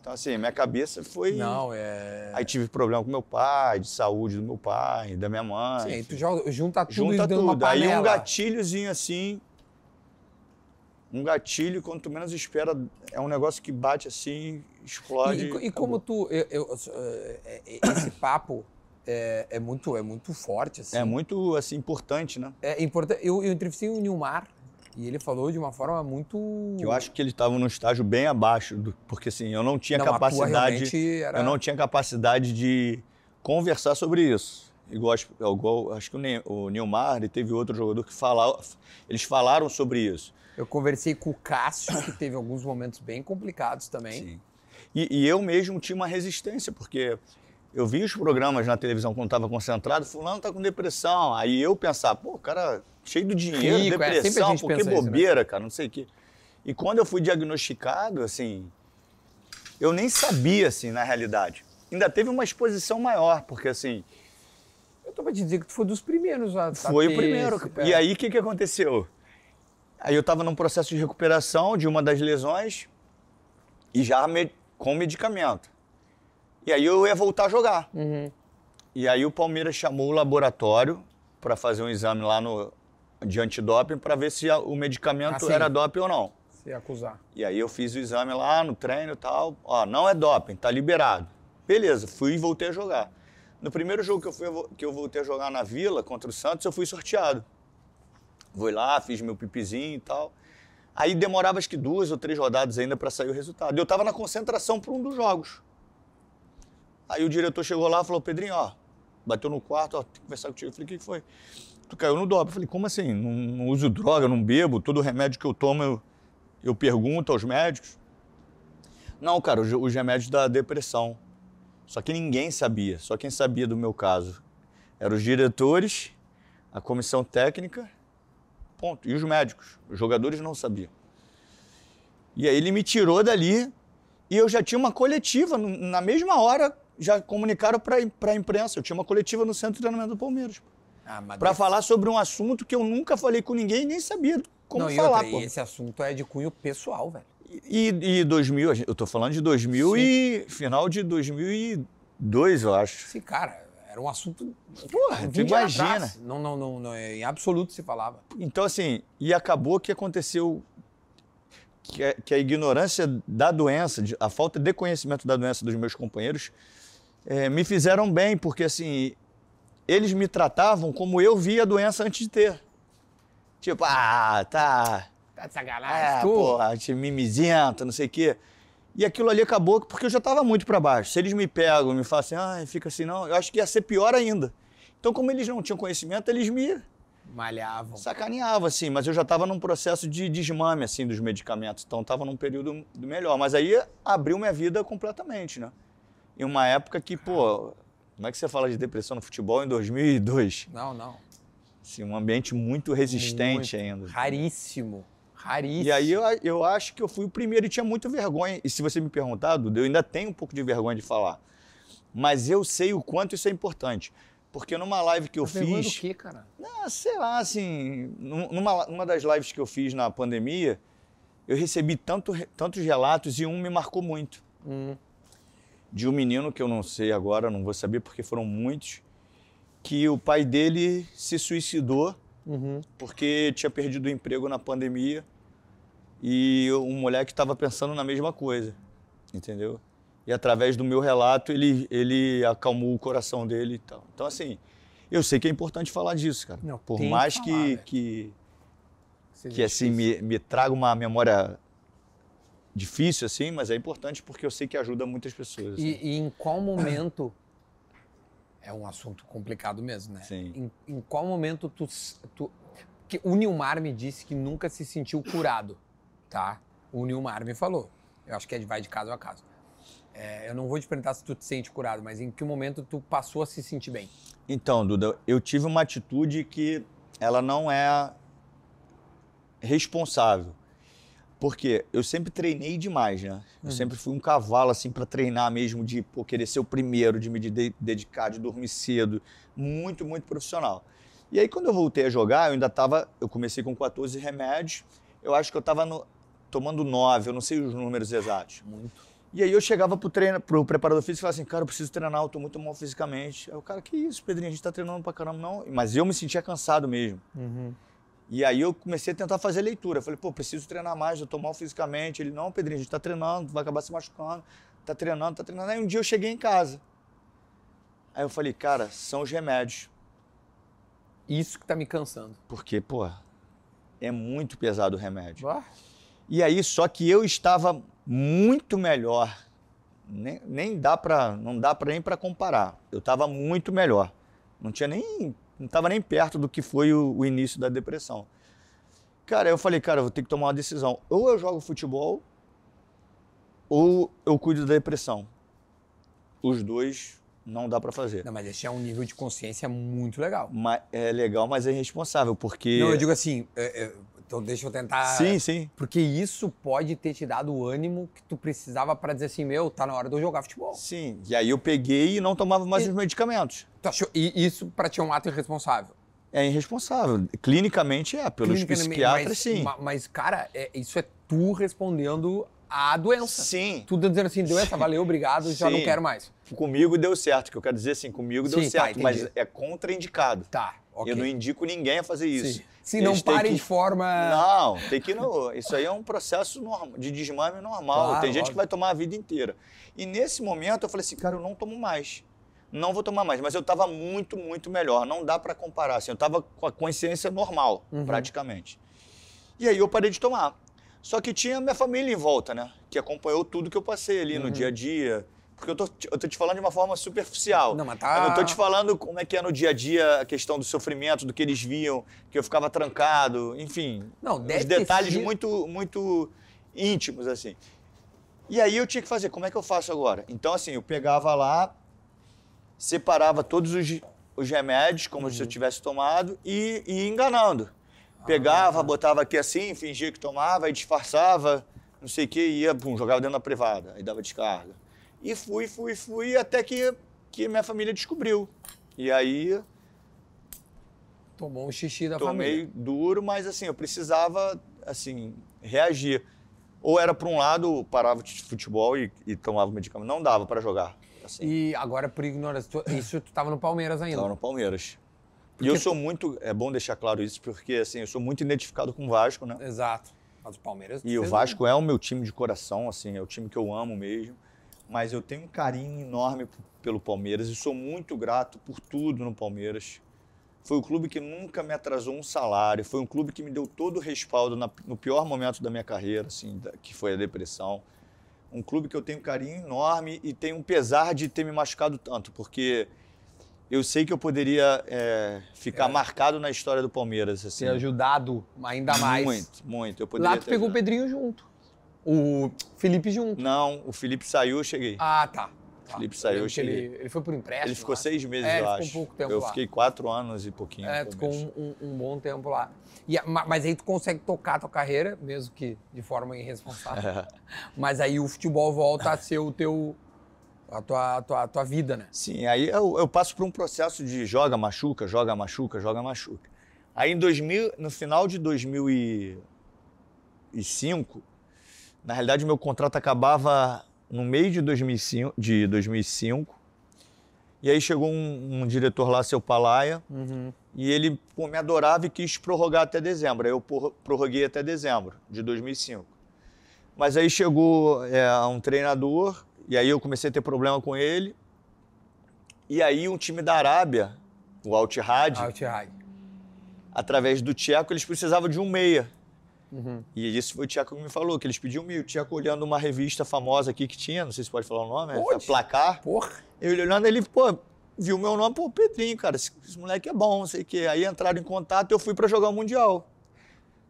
S1: Então, assim, minha cabeça foi.
S2: Não, é.
S1: Aí tive problema com meu pai, de saúde do meu pai, da minha mãe.
S2: Sim, tu joga- junta tudo
S1: Junta tudo. Aí um gatilhozinho assim. Um gatilho, quando tu menos espera, é um negócio que bate assim, explode.
S2: E, e- e como tu. eu- eu- é- é- esse papo é, é muito, é muito forte, assim.
S1: É muito assim, importante, né?
S2: É importante. Eu, eu entrevistei o Nilmar e ele falou de uma forma muito.
S1: Eu acho que ele estava num estágio bem abaixo, do- porque assim, eu não tinha
S2: Não,
S1: capacidade.
S2: era-
S1: Eu não tinha capacidade de conversar sobre isso. Igual, acho- igual acho que o, Ne- o Nilmar e teve outro jogador que falou, eles falaram sobre isso.
S2: Eu conversei com o Cássio, que teve alguns momentos bem complicados também.
S1: Sim. E, e eu mesmo tinha uma resistência, porque eu vi os programas na televisão quando estava concentrado, fulano tá com depressão. Aí eu pensava, pô, cara, cheio de dinheiro,
S2: Rico, é,
S1: depressão,
S2: gente
S1: pô, que
S2: pensa isso, né?
S1: bobeira, cara, não sei o quê. E quando eu fui diagnosticado, assim, eu nem sabia, assim, na realidade. Ainda teve uma exposição maior, porque assim,
S2: Eu tô pra te dizer que tu foi dos primeiros a. a
S1: foi o primeiro.
S2: esse-
S1: E
S2: é.
S1: aí, o que, que aconteceu? Aí eu estava num processo de recuperação de uma das lesões e já me- com medicamento. E aí eu ia voltar a jogar.
S2: Uhum.
S1: E aí o Palmeiras chamou o laboratório para fazer um exame lá no de antidoping para ver se a- o medicamento
S2: Ah,
S1: era doping ou não.
S2: Se acusar.
S1: E aí eu fiz o exame lá no treino e tal. Ó, não é doping, tá liberado. Beleza, fui e voltei a jogar. No primeiro jogo que eu, fui, que eu voltei a jogar na Vila, contra o Santos, eu fui sorteado. Fui lá, fiz meu pipizinho e tal. Aí demorava acho que duas ou três rodadas ainda para sair o resultado. Eu tava na concentração para um dos jogos. Aí o diretor chegou lá e falou, Pedrinho, ó, bateu no quarto, ó, tem que conversar contigo. Eu falei, o que foi? Tu caiu no doping. Eu falei, como assim? Não, não uso droga, não bebo, todo remédio que eu tomo eu, eu pergunto aos médicos. Não, cara, os, os remédios da depressão. Só que ninguém sabia, só quem sabia do meu caso eram os diretores, a comissão técnica, ponto. E os médicos. Os jogadores não sabiam. E aí ele me tirou dali e eu já tinha uma coletiva. Na mesma hora, já comunicaram para a imprensa. Eu tinha uma coletiva no centro de treinamento do Palmeiras.
S2: Ah,
S1: Para
S2: desse-
S1: falar sobre um assunto que eu nunca falei com ninguém e nem sabia como
S2: Não, e
S1: falar.
S2: outra,
S1: pô.
S2: e esse assunto é de cunho pessoal, velho.
S1: E, e 2000, a gente- eu tô falando de 2000 e final de 2002, eu acho.
S2: Esse cara, era um assunto.
S1: Porra, tu
S2: 20 anos
S1: imagina.
S2: Não, não, não, não, em absoluto se falava.
S1: Então, assim, e acabou que aconteceu. Que a, que a ignorância da doença, a falta de conhecimento da doença dos meus companheiros, eh, me fizeram bem, porque assim, eles me tratavam como eu via a doença antes de ter. Tipo, ah, tá.
S2: Tá de sacanagem.
S1: É,
S2: tu?
S1: porra, mimizento, não sei o quê. E aquilo ali acabou porque eu já estava muito para baixo. Se eles me pegam me falam assim, ah, fica assim, não, eu acho que ia ser pior ainda. Então, como eles não tinham conhecimento, eles me
S2: Malhavam.
S1: sacaneavam, assim. Mas eu já estava num processo de desmame, assim, dos medicamentos. Então, estava num período do melhor. Mas aí abriu minha vida completamente, né? Em uma época que, pô, como é que você fala de depressão no futebol em 2002?
S2: Não, não.
S1: Assim, um ambiente muito resistente
S2: Muito.
S1: ainda.
S2: Raríssimo. Raríssimo.
S1: E aí eu, eu acho que eu fui o primeiro e tinha muita vergonha. E se você me perguntar, Duda, eu ainda tenho um pouco de vergonha de falar. Mas eu sei o quanto isso é importante. Porque numa live que eu
S2: Vergonha
S1: fiz.
S2: do quê, cara?
S1: Ah, sei lá, assim. num- Numa, numa das lives que eu fiz na pandemia, eu recebi tanto, tantos relatos e um me marcou muito.
S2: Hum.
S1: De um menino que eu não sei agora, não vou saber porque foram muitos, que o pai dele se suicidou
S2: Uhum.
S1: porque tinha perdido o emprego na pandemia e um moleque estava pensando na mesma coisa, entendeu? E através do meu relato ele, ele acalmou o coração dele e tal. Então assim, eu sei que é importante falar disso, cara.
S2: Não,
S1: Por
S2: tem que
S1: mais
S2: falar,
S1: que, que, que assim me, me traga uma memória difícil assim, mas é importante porque eu sei que ajuda muitas pessoas. assim.
S2: E, e em qual momento. É um assunto complicado mesmo, né?
S1: Sim.
S2: Em, em qual momento tu. tu que o Nilmar me disse que nunca se sentiu curado, tá? O Nilmar me falou. Eu acho que é de- vai de caso a caso. É, eu não vou te perguntar se tu te sente curado, mas em que momento tu passou a se sentir bem?
S1: Então, Duda, eu tive uma atitude que ela não é responsável. Porque eu sempre treinei demais, né? Eu sempre fui um cavalo, assim, para treinar mesmo, de pô, querer ser o primeiro, de me de- dedicar, de dormir cedo. Muito, muito profissional. E aí, quando eu voltei a jogar, eu ainda estava. Eu comecei com 14 remédios. Eu acho que eu estava tomando 9, eu não sei os números exatos.
S2: Muito.
S1: E aí eu chegava pro, treino, pro preparador físico e falava assim, cara, eu preciso treinar, eu tô muito mal fisicamente. Aí o cara, que isso, Pedrinho, a gente tá treinando pra caramba, não. Mas eu me sentia cansado mesmo. E aí eu comecei a tentar fazer leitura. Falei, pô, preciso treinar mais, eu tô mal fisicamente. Ele, não, Pedrinho, a gente tá treinando, vai acabar se machucando. Tá treinando, tá treinando. Aí um dia eu cheguei em casa. Aí eu falei, cara, são os remédios.
S2: Isso que tá me cansando.
S1: Porque, pô, é muito pesado o remédio.
S2: Ah,
S1: E aí, só que eu estava muito melhor. Nem, nem dá para, não dá para nem para comparar. Eu estava muito melhor. Não tinha nem, não estava nem perto do que foi o, o início da depressão. Cara, eu falei, cara, eu vou ter que tomar uma decisão. Ou eu jogo futebol, ou eu cuido da depressão. Os dois não dá para fazer.
S2: Não, mas esse é um nível de consciência muito legal.
S1: Mas é legal, mas é irresponsável, porque
S2: Não, eu digo assim, é, é, então deixa eu tentar.
S1: sim, sim.
S2: Porque isso pode ter te dado o ânimo que tu precisava pra dizer assim, meu, tá na hora de eu jogar futebol.
S1: Sim, e aí eu peguei e não tomava mais
S2: E-
S1: os medicamentos.
S2: Tu achou, e isso pra ti é um ato irresponsável.
S1: É irresponsável. Clinicamente é, pelos
S2: Clinicamente,
S1: psiquiatras,
S2: mas,
S1: sim.
S2: ma- Mas, cara, é- isso é tu respondendo à doença.
S1: Sim.
S2: Tu dizendo assim, doença, valeu, obrigado, já não
S1: Sim.
S2: quero mais.
S1: Comigo deu certo. Que eu quero dizer assim, comigo deu
S2: Sim, tá,
S1: certo, mas
S2: entendi.
S1: é contraindicado.
S2: Tá, ok.
S1: Eu não indico ninguém a fazer isso.
S2: Sim. Se
S1: Eles
S2: não
S1: têm
S2: pare
S1: que-
S2: de forma...
S1: Não, tem que no. Isso aí é um processo norma- de desmame normal.
S2: Claro,
S1: tem gente
S2: óbvio.
S1: que vai tomar a vida inteira. E nesse momento eu falei assim, cara, eu não tomo mais. Não vou tomar mais. Mas eu estava muito, muito melhor. Não dá para comparar. Assim, eu estava com a consciência normal,
S2: Uhum.
S1: praticamente. E aí eu parei de tomar. Só que tinha minha família em volta, né? Que acompanhou tudo que eu passei ali
S2: Uhum.
S1: no dia a dia. Porque eu tô, eu tô te falando de uma forma superficial.
S2: Não, mas tá-
S1: Eu não tô te falando como é que é no dia a dia a questão do sofrimento, do que eles viam, que eu ficava trancado, enfim.
S2: Não, deve
S1: Os detalhes
S2: sido-
S1: muito, muito íntimos, assim. E aí eu tinha que fazer, como é que eu faço agora? Então, assim, eu pegava lá, separava todos os, os remédios, como
S2: Uhum.
S1: se eu tivesse tomado, e, e ia enganando. Pegava, botava aqui assim, fingia que tomava, aí disfarçava, não sei o que, ia, pum, jogava dentro da privada, aí dava descarga. E fui, fui, fui, até que, que minha família descobriu. E aí
S2: Tomou um xixi da
S1: tomei
S2: família.
S1: duro, mas assim, eu precisava, assim, reagir. Ou era para um lado, parava de futebol e, e tomava medicamento. Não dava para jogar. Assim,
S2: E agora, por ignorância, tu- isso tu tava no Palmeiras ainda.
S1: Estava no Palmeiras.
S2: Porque
S1: E eu sou muito, é bom deixar claro isso, porque assim, eu sou muito identificado com o Vasco, né?
S2: Exato. Mas o Palmeiras.
S1: E o Vasco é o meu time de coração, assim, é o time que eu amo mesmo. Mas eu tenho um carinho enorme pelo Palmeiras e sou muito grato por tudo no Palmeiras. Foi o clube que nunca me atrasou um salário, foi um clube que me deu todo o respaldo na- no pior momento da minha carreira, assim, da- que foi a depressão. Um clube que eu tenho um carinho enorme e tenho um pesar de ter me machucado tanto, porque eu sei que eu poderia é, ficar
S2: É.
S1: marcado na história do Palmeiras. Assim,
S2: Ter ajudado ainda mais.
S1: Muito, muito. Eu poderia
S2: Lá tu pegou o. Pedrinho junto. O Felipe junto.
S1: Não, o Felipe saiu, eu cheguei.
S2: Ah, tá. Tá.
S1: Felipe saiu,
S2: Eu que ele,
S1: cheguei.
S2: ele foi por empréstimo.
S1: Ele ficou
S2: acho.
S1: seis meses,
S2: É,
S1: eu acho.
S2: ficou um pouco tempo
S1: eu
S2: lá.
S1: fiquei quatro anos e pouquinho.
S2: É, ficou um, um- um bom tempo lá. E, mas aí tu consegue tocar a tua carreira, mesmo que de forma irresponsável.
S1: É.
S2: Mas aí o futebol volta a ser o teu. A tua, a tua, a tua vida, né?
S1: Sim, aí eu, eu passo por um processo de joga, machuca, joga, machuca, joga, machuca. Aí em 2000, no final de 2005, na realidade meu contrato acabava no meio de 2005, de 2005 e aí chegou um, um diretor lá, seu Palaia, E ele pô, me adorava e quis prorrogar até dezembro. Aí eu prorroguei até dezembro de 2005. Mas aí chegou é, um treinador, e aí eu comecei a ter problema com ele. E aí um time da Arábia, o Al Ittihad, através do Tcheco, eles precisavam de um meia.
S2: Uhum.
S1: E isso foi o Tcheco que me falou, que eles pediam um meia. O Tcheco olhando uma revista famosa aqui que tinha, não sei se pode falar o nome, é Placar.
S2: Porra.
S1: Eu olhando, ele, pô, viu meu nome, pô, Pedrinho, cara, esse, esse moleque é bom, não sei o quê. Aí entraram em contato e eu fui pra jogar o Mundial.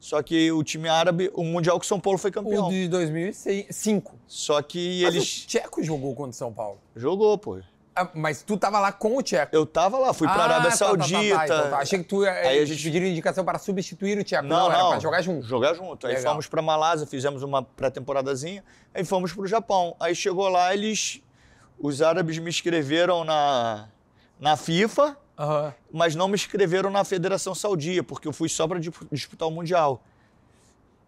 S1: Só que o time árabe, o Mundial que São Paulo foi campeão.
S2: O de 2005.
S1: Só que
S2: Mas
S1: eles.
S2: o Tcheco jogou contra o São Paulo.
S1: Jogou, pô.
S2: Ah, mas tu tava lá com o Tcheco.
S1: Eu tava lá, fui pra
S2: Ah,
S1: Arábia
S2: tá, tá, tá, tá,
S1: Saudita.
S2: então tá. Achei que tu
S1: Aí
S2: aí a
S1: gente-
S2: pediram indicação para substituir o Tcheco.
S1: Não,
S2: era
S1: não.
S2: pra jogar junto.
S1: Jogar junto. Aí
S2: Legal.
S1: fomos pra Malásia, fizemos uma pré-temporadazinha, aí fomos pro Japão. Aí chegou lá, eles. Os árabes me inscreveram na, na FIFA,
S2: Aham.
S1: mas não me inscreveram na Federação Saudia, porque eu fui só para disputar o Mundial.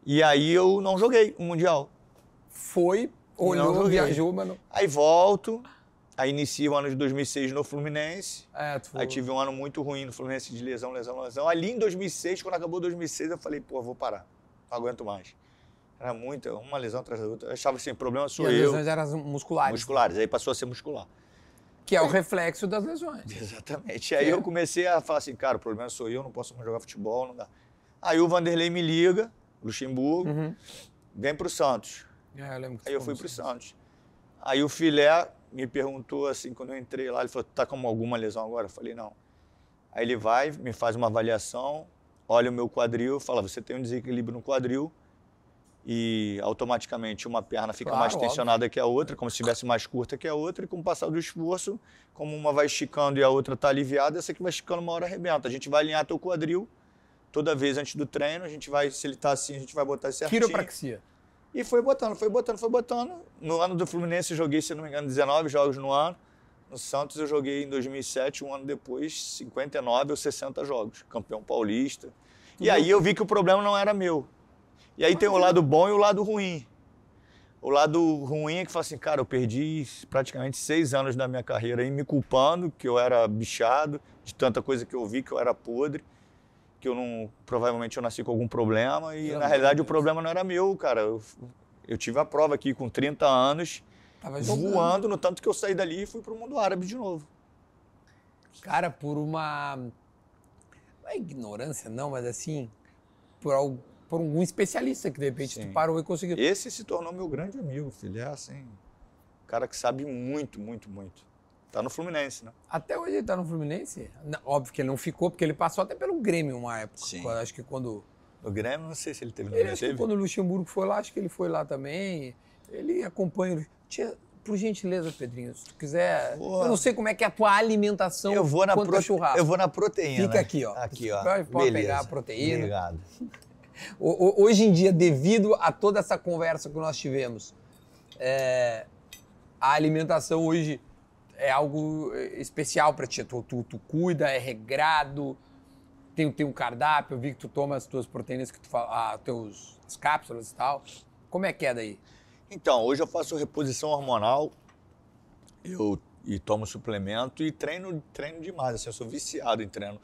S1: E aí eu não joguei o Mundial.
S2: Foi, olhou, viajou, mas não.
S1: Aí volto, aí inicio o ano de 2006 no Fluminense.
S2: É, tu.
S1: Aí tive um ano muito ruim no Fluminense de lesão, lesão, lesão. Ali em 2006, quando acabou 2006, eu falei, pô, vou parar. Não aguento mais. Era muita, uma lesão atrás da outra. Eu achava assim, problema
S2: E
S1: sou
S2: as
S1: eu.
S2: lesões eram as musculares.
S1: Musculares, aí passou a ser muscular.
S2: Que é o reflexo das lesões.
S1: Exatamente. E aí
S2: É.
S1: eu comecei a falar assim, cara, o problema sou eu, não posso mais jogar futebol, não dá. Aí o Vanderlei me liga, Luxemburgo,
S2: Uhum.
S1: vem pro Santos.
S2: É, eu lembro que
S1: Aí eu fui pro. Santos. Aí o Filé me perguntou assim, quando eu entrei lá, ele falou, tá com alguma lesão agora? Eu falei, não. Aí ele vai, me faz uma avaliação, olha o meu quadril, fala, você tem um desequilíbrio no quadril e automaticamente uma perna fica
S2: Claro,
S1: mais
S2: óbvio.
S1: tensionada que a outra, como se estivesse mais curta que a outra, e com o passar do esforço, como uma vai esticando e a outra está aliviada, essa que vai esticando uma hora arrebenta. A gente vai alinhar teu quadril toda vez antes do treino, a gente vai, se ele está assim, a gente vai botar certinho.
S2: Quiropraxia.
S1: E foi botando, foi botando, foi botando. No ano do Fluminense eu joguei, se não me engano, 19 jogos no ano. No Santos eu joguei em 2007, um ano depois, 59 ou 60 jogos, campeão paulista. E aí eu vi que o problema não era meu. E aí tem o lado bom e o lado ruim. O lado ruim é que fala assim, cara, eu perdi praticamente seis anos da minha carreira aí me culpando que eu era bichado, de tanta coisa que eu vi que eu era podre, que eu não, provavelmente eu nasci com algum problema e
S2: Pelo
S1: na realidade
S2: de
S1: o problema não era meu, cara. Eu, eu tive a prova aqui com 30 anos,
S2: Tava jogando.
S1: voando, no tanto que eu saí dali e fui pro mundo árabe de novo.
S2: Cara, por uma. Não é ignorância, não, mas assim. Por, al- por algum especialista que de repente
S1: Sim.
S2: tu parou e conseguiu.
S1: Esse se tornou meu grande amigo, filho. É assim, um cara que sabe muito, muito, muito. Tá no Fluminense, né?
S2: Até hoje ele tá no Fluminense. Não, óbvio que ele não ficou, porque ele passou até pelo Grêmio uma época.
S1: Sim.
S2: Acho que quando.
S1: No Grêmio, não sei se ele teve
S2: Ele, acho que
S1: Teve?
S2: quando o Luxemburgo foi lá, acho que ele foi lá também. Ele acompanha. o- Tia, por gentileza, Pedrinho, se tu quiser. Eu não sei como é que é a tua alimentação
S1: Eu vou na prote...
S2: churrasco.
S1: Eu vou na proteína.
S2: Fica aqui, ó.
S1: Aqui, ó.
S2: Pode- pode
S1: Beleza.
S2: pegar a proteína.
S1: Obrigado.
S2: Hoje em dia, devido a toda essa conversa que nós tivemos, é, a alimentação hoje é algo eh, especial para ti. Tu, tu, tu cuida, é regrado, tem, tem um cardápio, eu vi que tu toma as tuas proteínas, que tu fala, ah, teus, as cápsulas e tal. Como é que é daí?
S1: Então, hoje eu faço reposição hormonal, eu e tomo suplemento e treino, treino demais, assim, eu sou viciado em treino.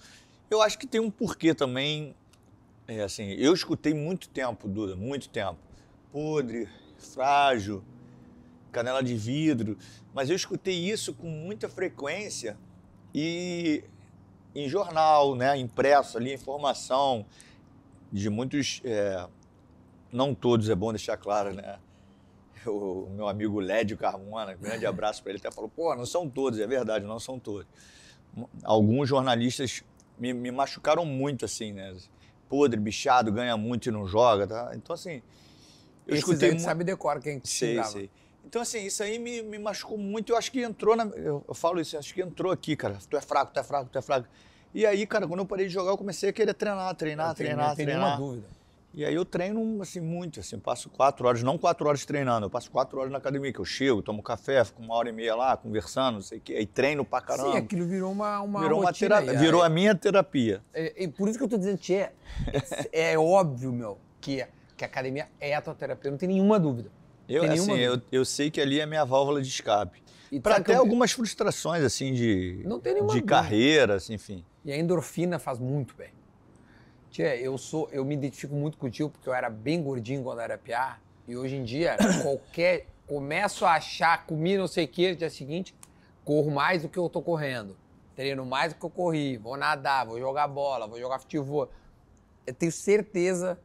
S1: Eu acho que tem um porquê também É assim, eu escutei muito tempo, Duda, muito tempo. Podre, frágil, canela de vidro. Mas eu escutei isso com muita frequência e em jornal, né, impresso ali, informação de muitos, é, não todos, é bom deixar claro, né? O meu amigo Lédio Carmona, grande abraço para ele, até falou, pô, não são todos, é verdade, não são todos. Alguns jornalistas me, me machucaram muito, assim, né? Podre, bichado, ganha muito e não joga, tá? Então, assim,
S2: eu Esse escutei... Muito... sabe decor quem te
S1: sei, xingava. sei. Então, assim, isso aí me, me machucou muito. Eu acho que entrou na. Eu, eu, falo isso, acho que entrou aqui, cara. Tu é fraco, tu é fraco, tu é fraco. E aí, cara, quando eu parei de jogar, eu comecei a querer treinar, treinar, eu treinar, não treinar. Não dúvida. E aí eu treino, assim, muito, assim, passo quatro horas, não quatro horas treinando, eu passo quatro horas na academia, que eu chego, tomo café, fico uma hora e meia lá, conversando, não sei o quê, aí treino pra caramba.
S2: Sim, aquilo virou uma, uma
S1: Virou uma terapia, virou a minha terapia.
S2: É, por isso que eu tô dizendo, Tchê, é, é óbvio, meu, que, que a academia é a tua terapia, não tem nenhuma dúvida.
S1: Eu, assim, eu, eu, sei que ali é a minha válvula de escape. Para até eu... algumas frustrações, assim, de, não tem de carreira, assim, enfim.
S2: E a endorfina faz muito bem. Tia, eu sou, eu me identifico muito contigo porque eu era bem gordinho quando era piá. E hoje em dia, qualquer. Começo a achar, comi não sei o que, no dia seguinte, corro mais do que eu tô correndo. Treino mais do que eu corri. Vou nadar, vou jogar bola, vou jogar futebol. Eu tenho certeza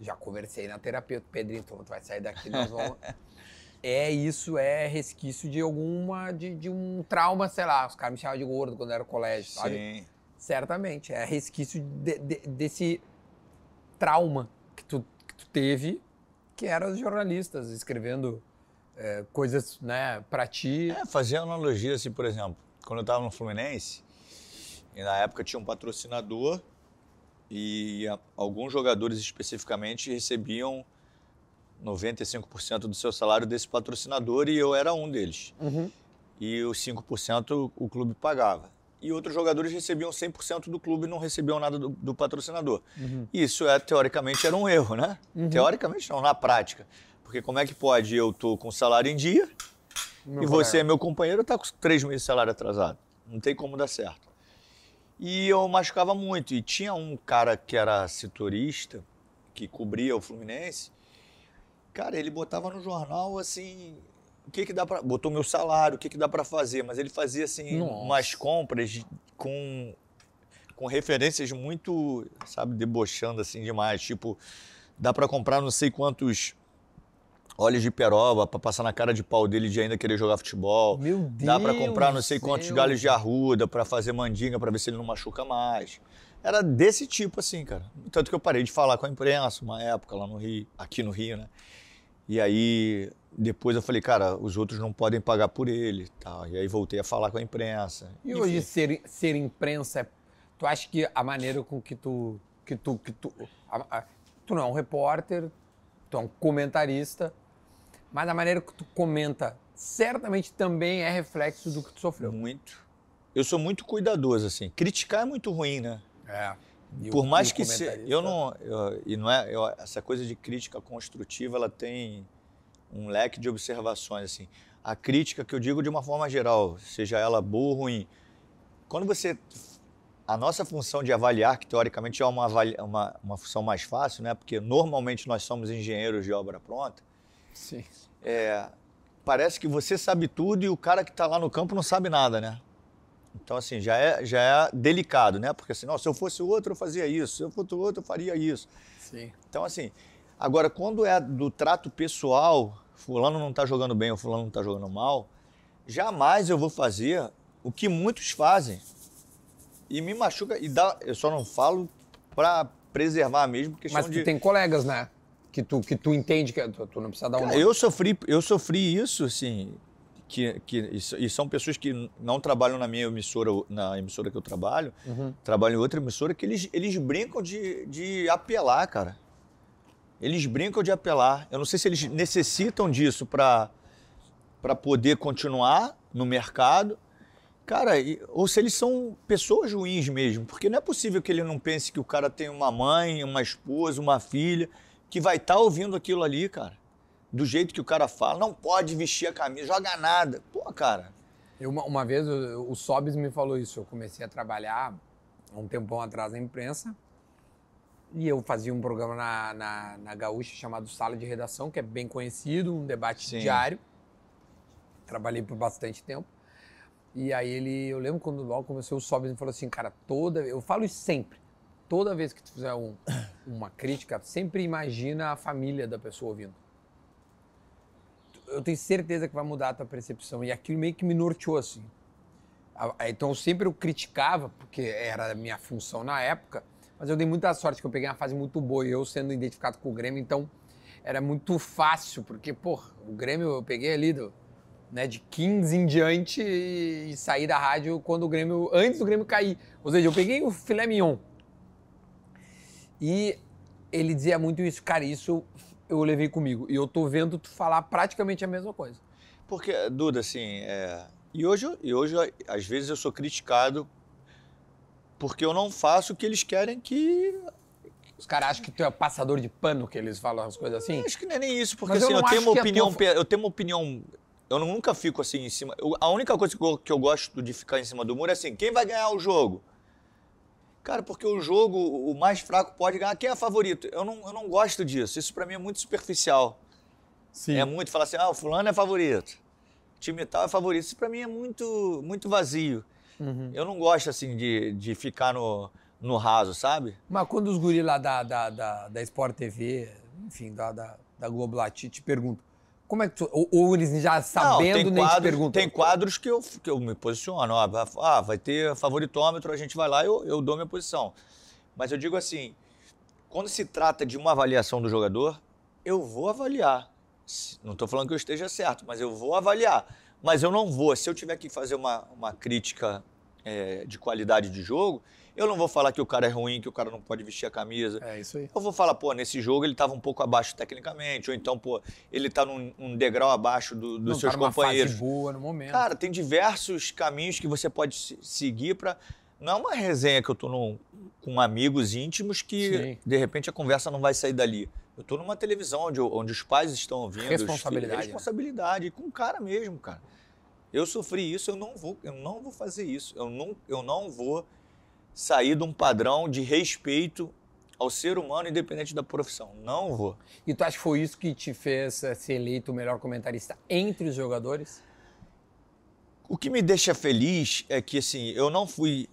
S2: já conversei na terapeuta, Pedrinho, tu vai sair daqui, nós vamos. é isso, é resquício de alguma, de, de um trauma, sei lá, os caras me chamavam de gordo quando era colégio, sabe? Sim. Certamente, é resquício de, de, desse trauma que tu, que tu teve, que eram os jornalistas escrevendo é, coisas, né, pra ti.
S1: É, fazer analogia, assim, por exemplo, quando eu tava no Fluminense, e na época tinha um patrocinador e alguns jogadores especificamente recebiam 95% do seu salário desse patrocinador e eu era um deles. Uhum. E os 5% o clube pagava. E outros jogadores recebiam 100% do clube e não recebiam nada do, do patrocinador. Uhum. Isso, é, teoricamente, era um erro, né? Uhum. Teoricamente não, na prática. Porque como é que pode eu tô com salário em dia meu e você, meu companheiro, tá com três meses de salário atrasado? Não tem como dar certo. E eu machucava muito. E tinha um cara que era setorista, que cobria o Fluminense. Cara, ele botava no jornal assim, o que que dá para botou meu salário, o que que dá para fazer, mas ele fazia assim Nossa. umas compras com com referências muito, sabe, debochando assim demais, tipo, dá para comprar não sei quantos óleos de peroba para passar na cara de pau dele de ainda querer jogar futebol.
S2: Meu Deus!
S1: Dá para comprar não sei quantos galhos de arruda para fazer mandinga para ver se ele não machuca mais. Era desse tipo assim, cara. Tanto que eu parei de falar com a imprensa uma época lá no Rio, aqui no Rio, né? E aí depois eu falei, cara, os outros não podem pagar por ele, tal. E aí voltei a falar com a imprensa.
S2: E Enfim. hoje ser ser imprensa, tu acha que a maneira com que tu que tu que tu a, a, tu não é um repórter, tu é um comentarista, mas a maneira que tu comenta certamente também é reflexo do que tu sofreu.
S1: Muito. Eu sou muito cuidadoso, assim. Criticar é muito ruim, né?
S2: É.
S1: E Por o, mais que se, eu não eu, e não é eu, essa coisa de crítica construtiva, ela tem um leque de observações assim. A crítica que eu digo de uma forma geral, seja ela boa ou ruim, quando você a nossa função de avaliar, que teoricamente é uma, uma, uma função mais fácil, né? Porque normalmente nós somos engenheiros de obra pronta.
S2: Sim.
S1: É, parece que você sabe tudo e o cara que está lá no campo não sabe nada, né? Então, assim, já é, já é delicado, né? Porque assim, se eu fosse outro, eu fazia isso. Se eu fosse outro, eu faria isso.
S2: Sim.
S1: Então, assim, agora, quando é do trato pessoal, fulano não está jogando bem ou fulano não está jogando mal, jamais eu vou fazer o que muitos fazem. E me machuca, e dá, eu só não falo para preservar mesmo questão
S2: Mas de... tem colegas, né? que tu, que tu entende que tu, tu não precisa dar uma.
S1: Eu sofri, eu sofri isso, assim, que, que, e são pessoas que não trabalham na minha emissora, na emissora que eu trabalho, uhum. trabalham em outra emissora, que eles, eles brincam de, de apelar, cara. Eles brincam de apelar. Eu não sei se eles necessitam disso para poder continuar no mercado. Cara, ou se eles são pessoas ruins mesmo, porque não é possível que ele não pense que o cara tem uma mãe, uma esposa, uma filha que vai estar tá ouvindo aquilo ali, cara. Do jeito que o cara fala, não pode vestir a camisa, joga nada. Pô, cara.
S2: Eu, uma, uma vez o, o Sobis me falou isso. Eu comecei a trabalhar um tempão atrás na imprensa. E eu fazia um programa na, na, na Gaúcha chamado Sala de Redação, que é bem conhecido, um debate
S1: Sim.
S2: diário. Trabalhei por bastante tempo. E aí ele, eu lembro quando logo começou o Sobs, ele falou assim, cara, toda, eu falo isso sempre. Toda vez que tu fizer um- uma crítica, sempre imagina a família da pessoa ouvindo. Eu tenho certeza que vai mudar a tua percepção. E aquilo meio que me norteou assim. Então sempre eu criticava, porque era a minha função na época, mas eu dei muita sorte que eu peguei uma fase muito boa e eu sendo identificado com o Grêmio, então era muito fácil, porque, pô, o Grêmio eu peguei ali do, né, de 15 em diante e, e saí da rádio quando o Grêmio, antes do Grêmio cair. Ou seja, eu peguei o filé mignon. E ele dizia muito isso, cara, isso eu levei comigo. E eu tô vendo tu falar praticamente a mesma coisa.
S1: Porque, Duda, assim, é... e, hoje, eu- e hoje, às vezes, eu sou criticado porque eu não faço o que eles querem que.
S2: Os caras acham que tu é passador de pano, que eles falam as coisas assim?
S1: Acho que não é nem isso, porque
S2: Mas eu
S1: assim, eu,
S2: não
S1: tenho uma
S2: a
S1: opinião.
S2: tua-
S1: Eu tenho uma opinião. Eu nunca fico assim em cima. eu- a única coisa que eu, que eu gosto de ficar em cima do muro é assim: quem vai ganhar o jogo? Cara, porque o jogo, o mais fraco pode ganhar. Quem é favorito? Eu não, eu não gosto disso. Isso pra mim é muito superficial.
S2: Sim.
S1: É muito falar assim, ah, o fulano é favorito. O time tal é favorito. Isso pra mim é muito, muito vazio.
S2: Uhum.
S1: Eu não gosto, assim, de, de ficar no, no raso, sabe?
S2: Mas quando os guris lá da, da, da, da Sport TV, enfim, da, da, da Globo te, te perguntam, como é que tu. Ou, ou eles já sabendo
S1: tem
S2: nem te
S1: quadros,
S2: perguntam.
S1: Tem quadros que eu, que eu me posiciono. ó, Ah, vai ter favoritômetro, a gente vai lá e eu, eu dou minha posição. Mas eu digo assim, quando se trata de uma avaliação do jogador, eu vou avaliar. Não estou falando que eu esteja certo, mas eu vou avaliar. Mas eu não vou. Se eu tiver que fazer uma, uma crítica é, de qualidade de jogo, eu não vou falar que o cara é ruim, que o cara não pode vestir a camisa.
S2: É isso aí.
S1: Eu vou falar, pô, nesse jogo ele estava um pouco abaixo tecnicamente, ou então, pô, ele está num, um degrau abaixo do- dos
S2: Não
S1: seus
S2: tá numa
S1: companheiros.
S2: fase boa no momento.
S1: Cara, tem diversos caminhos que você pode se- seguir para. Não é uma resenha que eu tô num- com amigos íntimos que
S2: Sim.
S1: de repente a conversa não vai sair dali. Eu tô numa televisão onde, onde os pais estão ouvindo. os filhos-
S2: Responsabilidade, né?
S1: Responsabilidade, com o cara mesmo, cara. Eu sofri isso, eu não vou, eu não vou fazer isso. Eu não, eu não vou sair de um padrão de respeito ao ser humano, independente da profissão. Não vou.
S2: E tu acha que foi isso que te fez eh, ser eleito o melhor comentarista entre os jogadores?
S1: O que me deixa feliz é que assim, eu não fui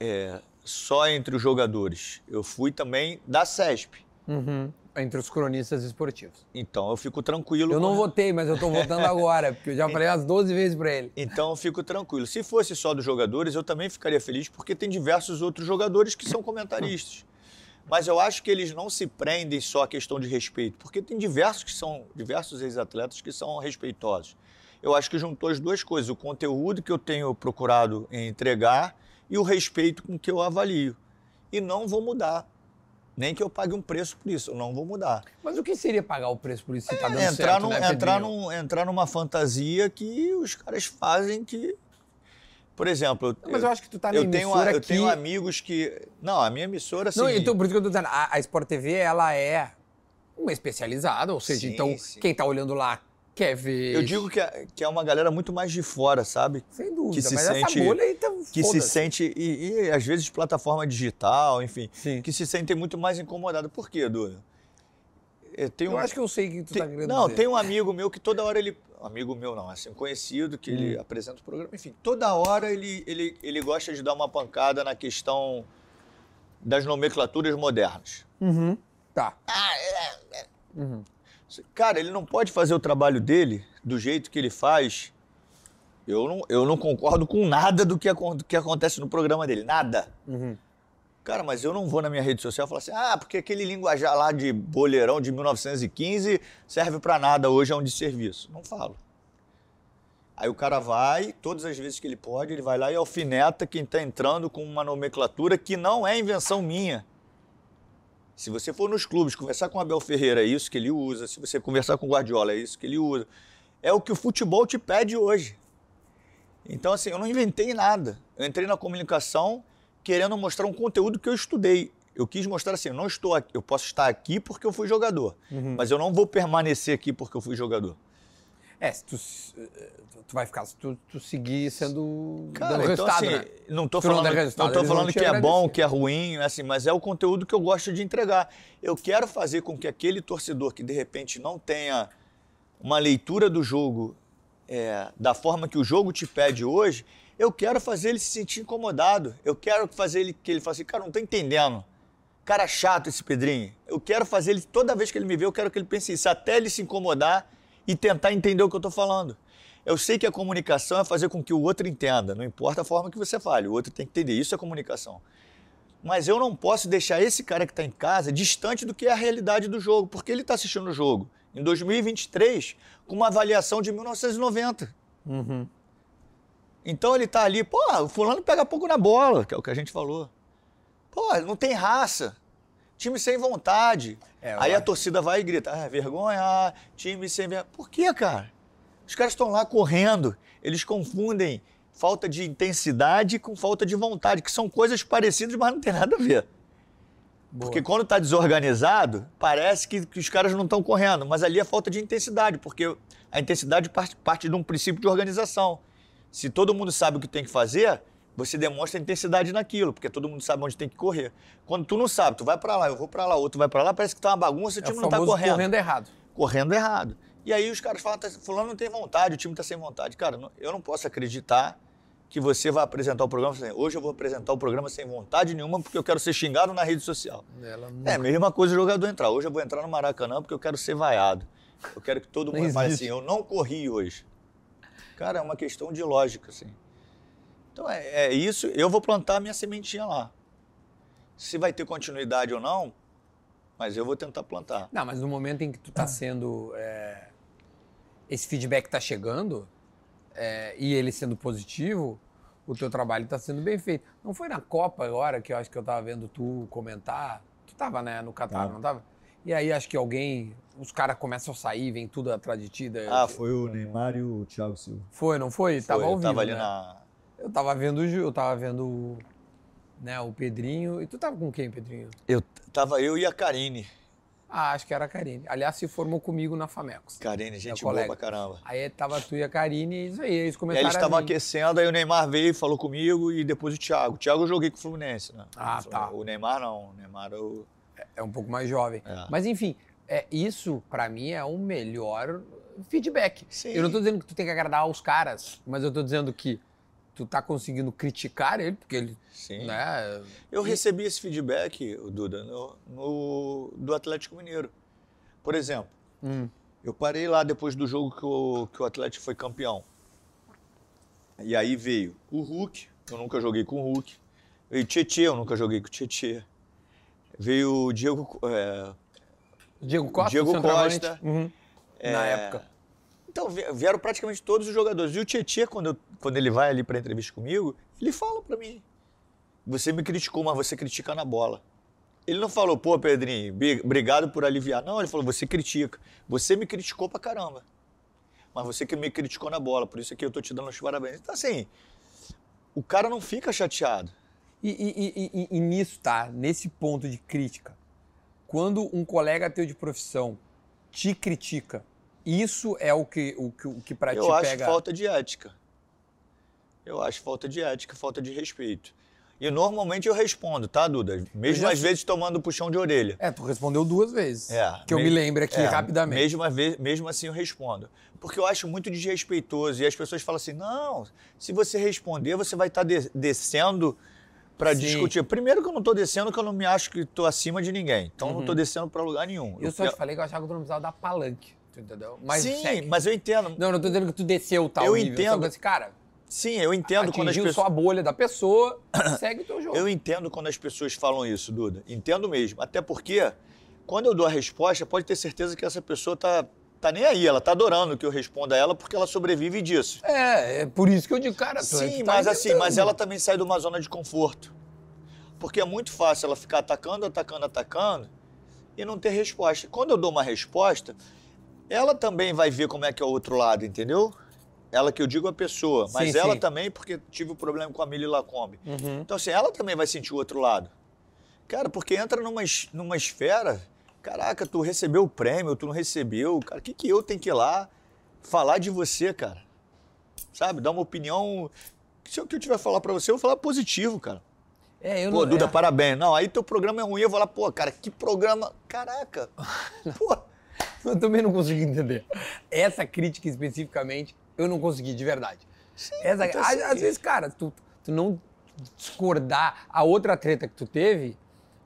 S1: é, só entre os jogadores, eu fui também da CESP.
S2: Uhum. Entre os cronistas esportivos.
S1: Então eu fico tranquilo.
S2: Eu não
S1: com-
S2: votei, mas eu tô votando agora, porque eu já falei umas 12 vezes pra ele.
S1: Então eu fico tranquilo. Se fosse só dos jogadores, eu também ficaria feliz, porque tem diversos outros jogadores que são comentaristas. Mas eu acho que eles não se prendem só à questão de respeito, porque tem diversos que são diversos ex-atletas que são respeitosos. Eu acho que juntou as duas coisas, o conteúdo que eu tenho procurado entregar e o respeito com que eu avalio. E não vou mudar. Nem que eu pague um preço por isso, eu não vou mudar.
S2: Mas o que seria pagar o preço por isso se tá dando
S1: entrar,
S2: certo,
S1: num-
S2: né,
S1: entrar, num, entrar numa fantasia que os caras fazem que. Por exemplo, eu,
S2: Mas eu acho que tu tá na
S1: eu tenho,
S2: emissora
S1: eu
S2: que...
S1: tenho amigos que. Não, a minha emissora, assim.
S2: Não, então por isso que eu tô dizendo, a, a Sport TV, ela é uma especializada, ou seja,
S1: Sim,
S2: então
S1: sim.
S2: quem tá olhando lá quer ver...
S1: Eu digo que é, que é uma galera muito mais de fora, sabe?
S2: Sem dúvida,
S1: que se
S2: mas
S1: sente-
S2: essa bolha aí tá
S1: Que se sente. E, e, às vezes plataforma digital, enfim.
S2: Sim.
S1: Que se sentem muito mais incomodados. Por quê, Duda? É, tem
S2: Eu
S1: um-
S2: acho que eu sei o que tu
S1: Tem-
S2: tá querendo
S1: não,
S2: dizer.
S1: tem um amigo meu que toda hora ele. Amigo meu não, assim, um conhecido, que
S2: Hum.
S1: ele apresenta o programa. Enfim, toda hora ele, ele, ele gosta de dar uma pancada na questão das nomenclaturas modernas.
S2: Uhum. Tá.
S1: Cara, ele não pode fazer o trabalho dele do jeito que ele faz. Eu não, eu não concordo com nada do que, do que acontece no programa dele. Nada.
S2: Uhum.
S1: Cara, mas eu não vou na minha rede social falar assim, ah, porque aquele linguajar lá de boleirão de 1915 serve pra nada, hoje é um desserviço. Não falo. Aí o cara vai, todas as vezes que ele pode, ele vai lá e alfineta quem tá entrando com uma nomenclatura que não é invenção minha. Se você for nos clubes conversar com o Abel Ferreira, é isso que ele usa. Se você conversar com o Guardiola, é isso que ele usa. É o que o futebol te pede hoje. Então, assim, eu não inventei nada. Eu entrei na comunicação querendo mostrar um conteúdo que eu estudei. Eu quis mostrar assim, eu não estou aqui, eu posso estar aqui porque eu fui jogador,
S2: Uhum.
S1: mas eu não vou permanecer aqui porque eu fui jogador.
S2: É, se tu, tu vai ficar se tu, tu seguir sendo
S1: Cara,
S2: dando
S1: então,
S2: resultado,
S1: assim,
S2: né?
S1: não tô
S2: Tu não
S1: falando,
S2: resultado,
S1: não tô falando
S2: te
S1: que é bom, que é ruim, assim, mas é o conteúdo que eu gosto de entregar. Eu quero fazer com que aquele torcedor que de repente não tenha uma leitura do jogo é, da forma que o jogo te pede hoje, eu quero fazer ele se sentir incomodado. Eu quero fazer ele que ele fale assim, cara, não tô entendendo. Cara chato esse Pedrinho. Eu quero fazer ele, toda vez que ele me vê, eu quero que ele pense isso, até ele se incomodar e tentar entender o que eu tô falando. Eu sei que a comunicação é fazer com que o outro entenda, não importa a forma que você fale, o outro tem que entender. Isso é comunicação. Mas eu não posso deixar esse cara que está em casa distante do que é a realidade do jogo, porque ele está assistindo o jogo em 2023 com uma avaliação de 1990.
S2: Uhum.
S1: Então ele está ali, pô, o fulano pega pouco na bola, que é o que a gente falou. Pô, não tem raça. Time sem vontade.
S2: É,
S1: Aí a torcida vai e grita, ah, vergonha, ah, time sem vergonha. Por quê, cara? Os caras estão lá correndo, eles confundem falta de intensidade com falta de vontade, que são coisas parecidas, mas não tem nada a ver.
S2: Boa.
S1: Porque quando está desorganizado, parece que, que os caras não estão correndo, mas ali é falta de intensidade, porque a intensidade parte, parte de um princípio de organização. Se todo mundo sabe o que tem que fazer, você demonstra intensidade naquilo, porque todo mundo sabe onde tem que correr. Quando tu não sabe, tu vai para lá, eu vou para lá, outro vai para lá, parece que tá uma bagunça, o
S2: é
S1: time
S2: o
S1: não tá correndo.
S2: correndo errado.
S1: Correndo errado. E aí os caras falam, tá, fulano não tem vontade, o time tá sem vontade. Cara, eu não posso acreditar que você vai apresentar o programa assim, hoje eu vou apresentar o programa sem vontade nenhuma porque eu quero ser xingado na rede social. É a mesma coisa o jogador entrar. Hoje eu vou entrar no Maracanã porque eu quero ser vaiado. Eu quero que todo mundo fale assim, eu não corri hoje. Cara, é uma questão de lógica, assim. Então é, é isso, eu vou plantar a minha sementinha lá. Se vai ter continuidade ou não, mas eu vou tentar plantar.
S2: Não, mas no momento em que tu tá sendo. é, esse feedback tá chegando é, e ele sendo positivo, o teu trabalho tá sendo bem feito. Não foi na Copa agora que eu acho que eu tava vendo tu comentar. Tu tava, né, no Catar,
S3: Tava.
S2: não tava? E aí acho que alguém. Os caras começam a sair, vem tudo atrás de ti. daí-
S1: Ah,
S3: Foi o Neymar e o Thiago Silva.
S2: Foi, não foi?
S1: Foi,
S2: tava vivo,
S1: tava ali
S2: né?
S1: na.
S2: Eu tava vendo eu tava vendo né, o Pedrinho. E tu tava com quem, Pedrinho?
S1: Eu tava eu e a Karine.
S2: Ah, acho que era a Karine. Aliás, se formou comigo na Famecos.
S1: Karine, gente boa pra caramba.
S2: Aí tava tu e a Karine e isso aí, eles
S1: E aí
S2: começaram
S1: eles estavam aquecendo, aí o Neymar veio falou comigo e depois o Thiago. O Thiago eu joguei com o Fluminense, né?
S2: Ah, tá.
S1: O Neymar não. O Neymar eu.
S2: É um pouco mais jovem.
S1: É.
S2: Mas enfim, é, isso pra mim é o melhor feedback.
S1: Sim.
S2: Eu não tô dizendo que tu tem que agradar aos caras, mas eu tô dizendo que tu tá conseguindo criticar ele, porque ele,
S1: Sim.
S2: né?
S1: Eu recebi esse feedback, Duda, no, no- do Atlético Mineiro. Por exemplo,
S2: hum,
S1: eu parei lá depois do jogo que o, que o Atlético foi campeão. E aí veio o Hulk, eu nunca joguei com o Hulk. Veio o Tietê, eu nunca joguei com o Tietê. Veio o Diego. é,
S2: Diego Costa,
S1: Diego. Costa.
S2: Uhum. Na
S1: É,
S2: época.
S1: Então, vie- vieram praticamente todos os jogadores. E o Tietchan, quando, quando ele vai ali para entrevista comigo, ele fala para mim: Você me criticou, mas você critica na bola. Ele não falou, pô, Pedrinho, obrigado por aliviar. Não, ele falou, você critica. Você me criticou pra caramba. Mas você que me criticou na bola, por isso que eu tô te dando os parabéns. Então, assim, o cara não fica chateado.
S2: E- e- e- e nisso, tá? Nesse ponto de crítica, quando um colega teu de profissão te critica, isso é o que, o que, o que pra
S1: eu acho
S2: pega.
S1: falta de ética. Eu acho falta de ética, falta de respeito. E normalmente eu respondo, tá, Duda? Mesmo
S2: já
S1: às vezes tomando puxão de orelha.
S2: É, tu respondeu duas vezes.
S1: É,
S2: que eu me
S1: me-
S2: lembro aqui
S1: É,
S2: rapidamente.
S1: Mesmo, mesmo assim eu respondo. Porque eu acho muito desrespeitoso. E as pessoas falam assim: não, se você responder, você vai estar de- descendo para discutir. Primeiro que eu não estou descendo, que eu não me acho que estou acima de ninguém. Então eu não estou descendo para lugar nenhum.
S2: Uhum. Eu só te falei que eu achava que tu não precisava dar palanque, tu entendeu? Mas
S1: Sim,
S2: segue.
S1: mas eu entendo.
S2: Não, não tô dizendo que tu desceu tal
S1: Eu
S2: nível.
S1: entendo.
S2: Só assim, cara,
S1: Sim, eu entendo quando as pessoas.
S2: só a bolha da pessoa, segue o teu jogo.
S1: Eu entendo quando as pessoas falam isso, Duda. Entendo mesmo. Até porque, quando eu dou a resposta, pode ter certeza que essa pessoa tá, tá nem aí. Ela tá adorando que eu responda a ela porque ela sobrevive disso.
S2: É, é por isso que eu digo, cara, tu,
S1: Sim,
S2: tá
S1: mas assim, mas ela também sai de uma zona de conforto. Porque é muito fácil ela ficar atacando, atacando, atacando e não ter resposta. Quando eu dou uma resposta, ela também vai ver como é que é o outro lado, entendeu? Ela que eu digo a pessoa, mas
S2: Sim,
S1: ela
S2: sim.
S1: também, porque tive o problema com a Mili Lacombe.
S2: Uhum.
S1: Então, assim, ela também vai sentir o outro lado. Cara, porque entra numa, numa esfera, caraca, tu recebeu o prêmio, tu não recebeu, cara, o que, que eu tenho que ir lá falar de você, cara. Sabe? Dar uma opinião. Se o que eu tiver a falar pra você, eu vou falar positivo, cara.
S2: É, eu
S1: Pô,
S2: não,
S1: Duda,
S2: é.
S1: parabéns. Não, aí teu programa é ruim, eu vou lá, pô, cara, que programa. Caraca. Pô.
S2: Eu também não consegui entender. Essa crítica especificamente, eu não consegui, de verdade. Essa,
S1: então,
S2: às,
S1: assim-
S2: às vezes, cara, tu, tu não discordar. A outra treta que tu teve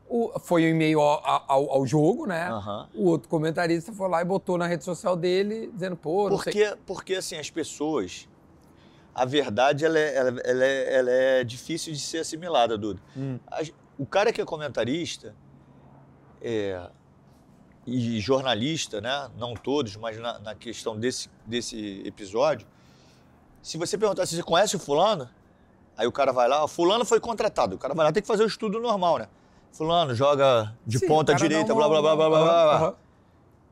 S2: o- foi em meio ao, ao- ao jogo, né?
S1: Aham.
S2: O outro comentarista foi lá e botou na rede social dele, dizendo, pô, não sei.
S1: Porque, porque assim, as pessoas. A verdade ela é, ela, ela é, ela é difícil de ser assimilada, Duda.
S2: Hum.
S1: O cara que é comentarista é, e jornalista, né? não todos, mas na, na questão desse, desse episódio, se você perguntar se você conhece o fulano, aí o cara vai lá, "Ó, fulano foi contratado, o cara vai lá, tem que fazer o estudo normal, né? Fulano joga de
S2: Sim,
S1: ponta direita,
S2: uma-
S1: blá, blá, blá, blá, blá, blá.
S2: Aham.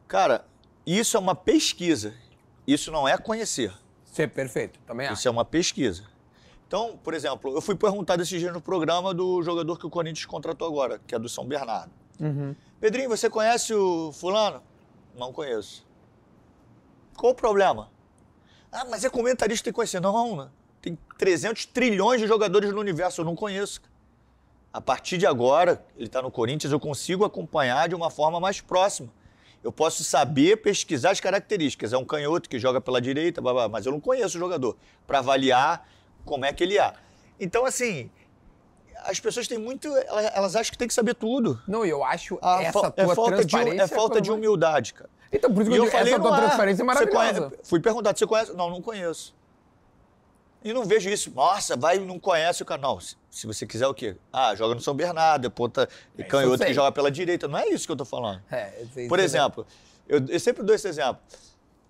S1: Cara, isso é uma pesquisa. Isso não é conhecer.
S2: Isso é perfeito, também acho.
S1: Isso é uma pesquisa. Então, por exemplo, eu fui perguntado esse dia no programa do jogador que o Corinthians contratou agora, que é do São Bernardo.
S2: Uhum.
S1: Pedrinho, você conhece o fulano? Não conheço. Qual o problema? Ah, mas é comentarista, que conhecer. Não, né? tem 300 trilhões de jogadores no universo, eu não conheço. A partir de agora, ele está no Corinthians, eu consigo acompanhar de uma forma mais próxima. Eu posso saber pesquisar as características. É um canhoto que joga pela direita, mas eu não conheço o jogador para avaliar como é que ele é. Então, assim, as pessoas têm muito. Elas, elas acham que tem que saber tudo.
S2: Não, eu acho
S1: A
S2: essa
S1: é falta de, é falta de
S2: mais-
S1: humildade, cara.
S2: Então, por isso que eu
S1: eu
S2: digo,
S1: falei,
S2: essa tua
S1: é.
S2: transparência é maravilhosa.
S1: conhece- fui perguntado, você conhece? Não, não conheço. E não vejo isso. Nossa, vai e não conhece o. Não, se, se você quiser o quê? Ah, joga no São Bernardo, é ponta
S2: eu
S1: canhoto
S2: sei.
S1: que joga pela direita. Não é isso que eu tô falando.
S2: É, eu sei-
S1: Por exemplo, eu, eu sempre dou esse exemplo.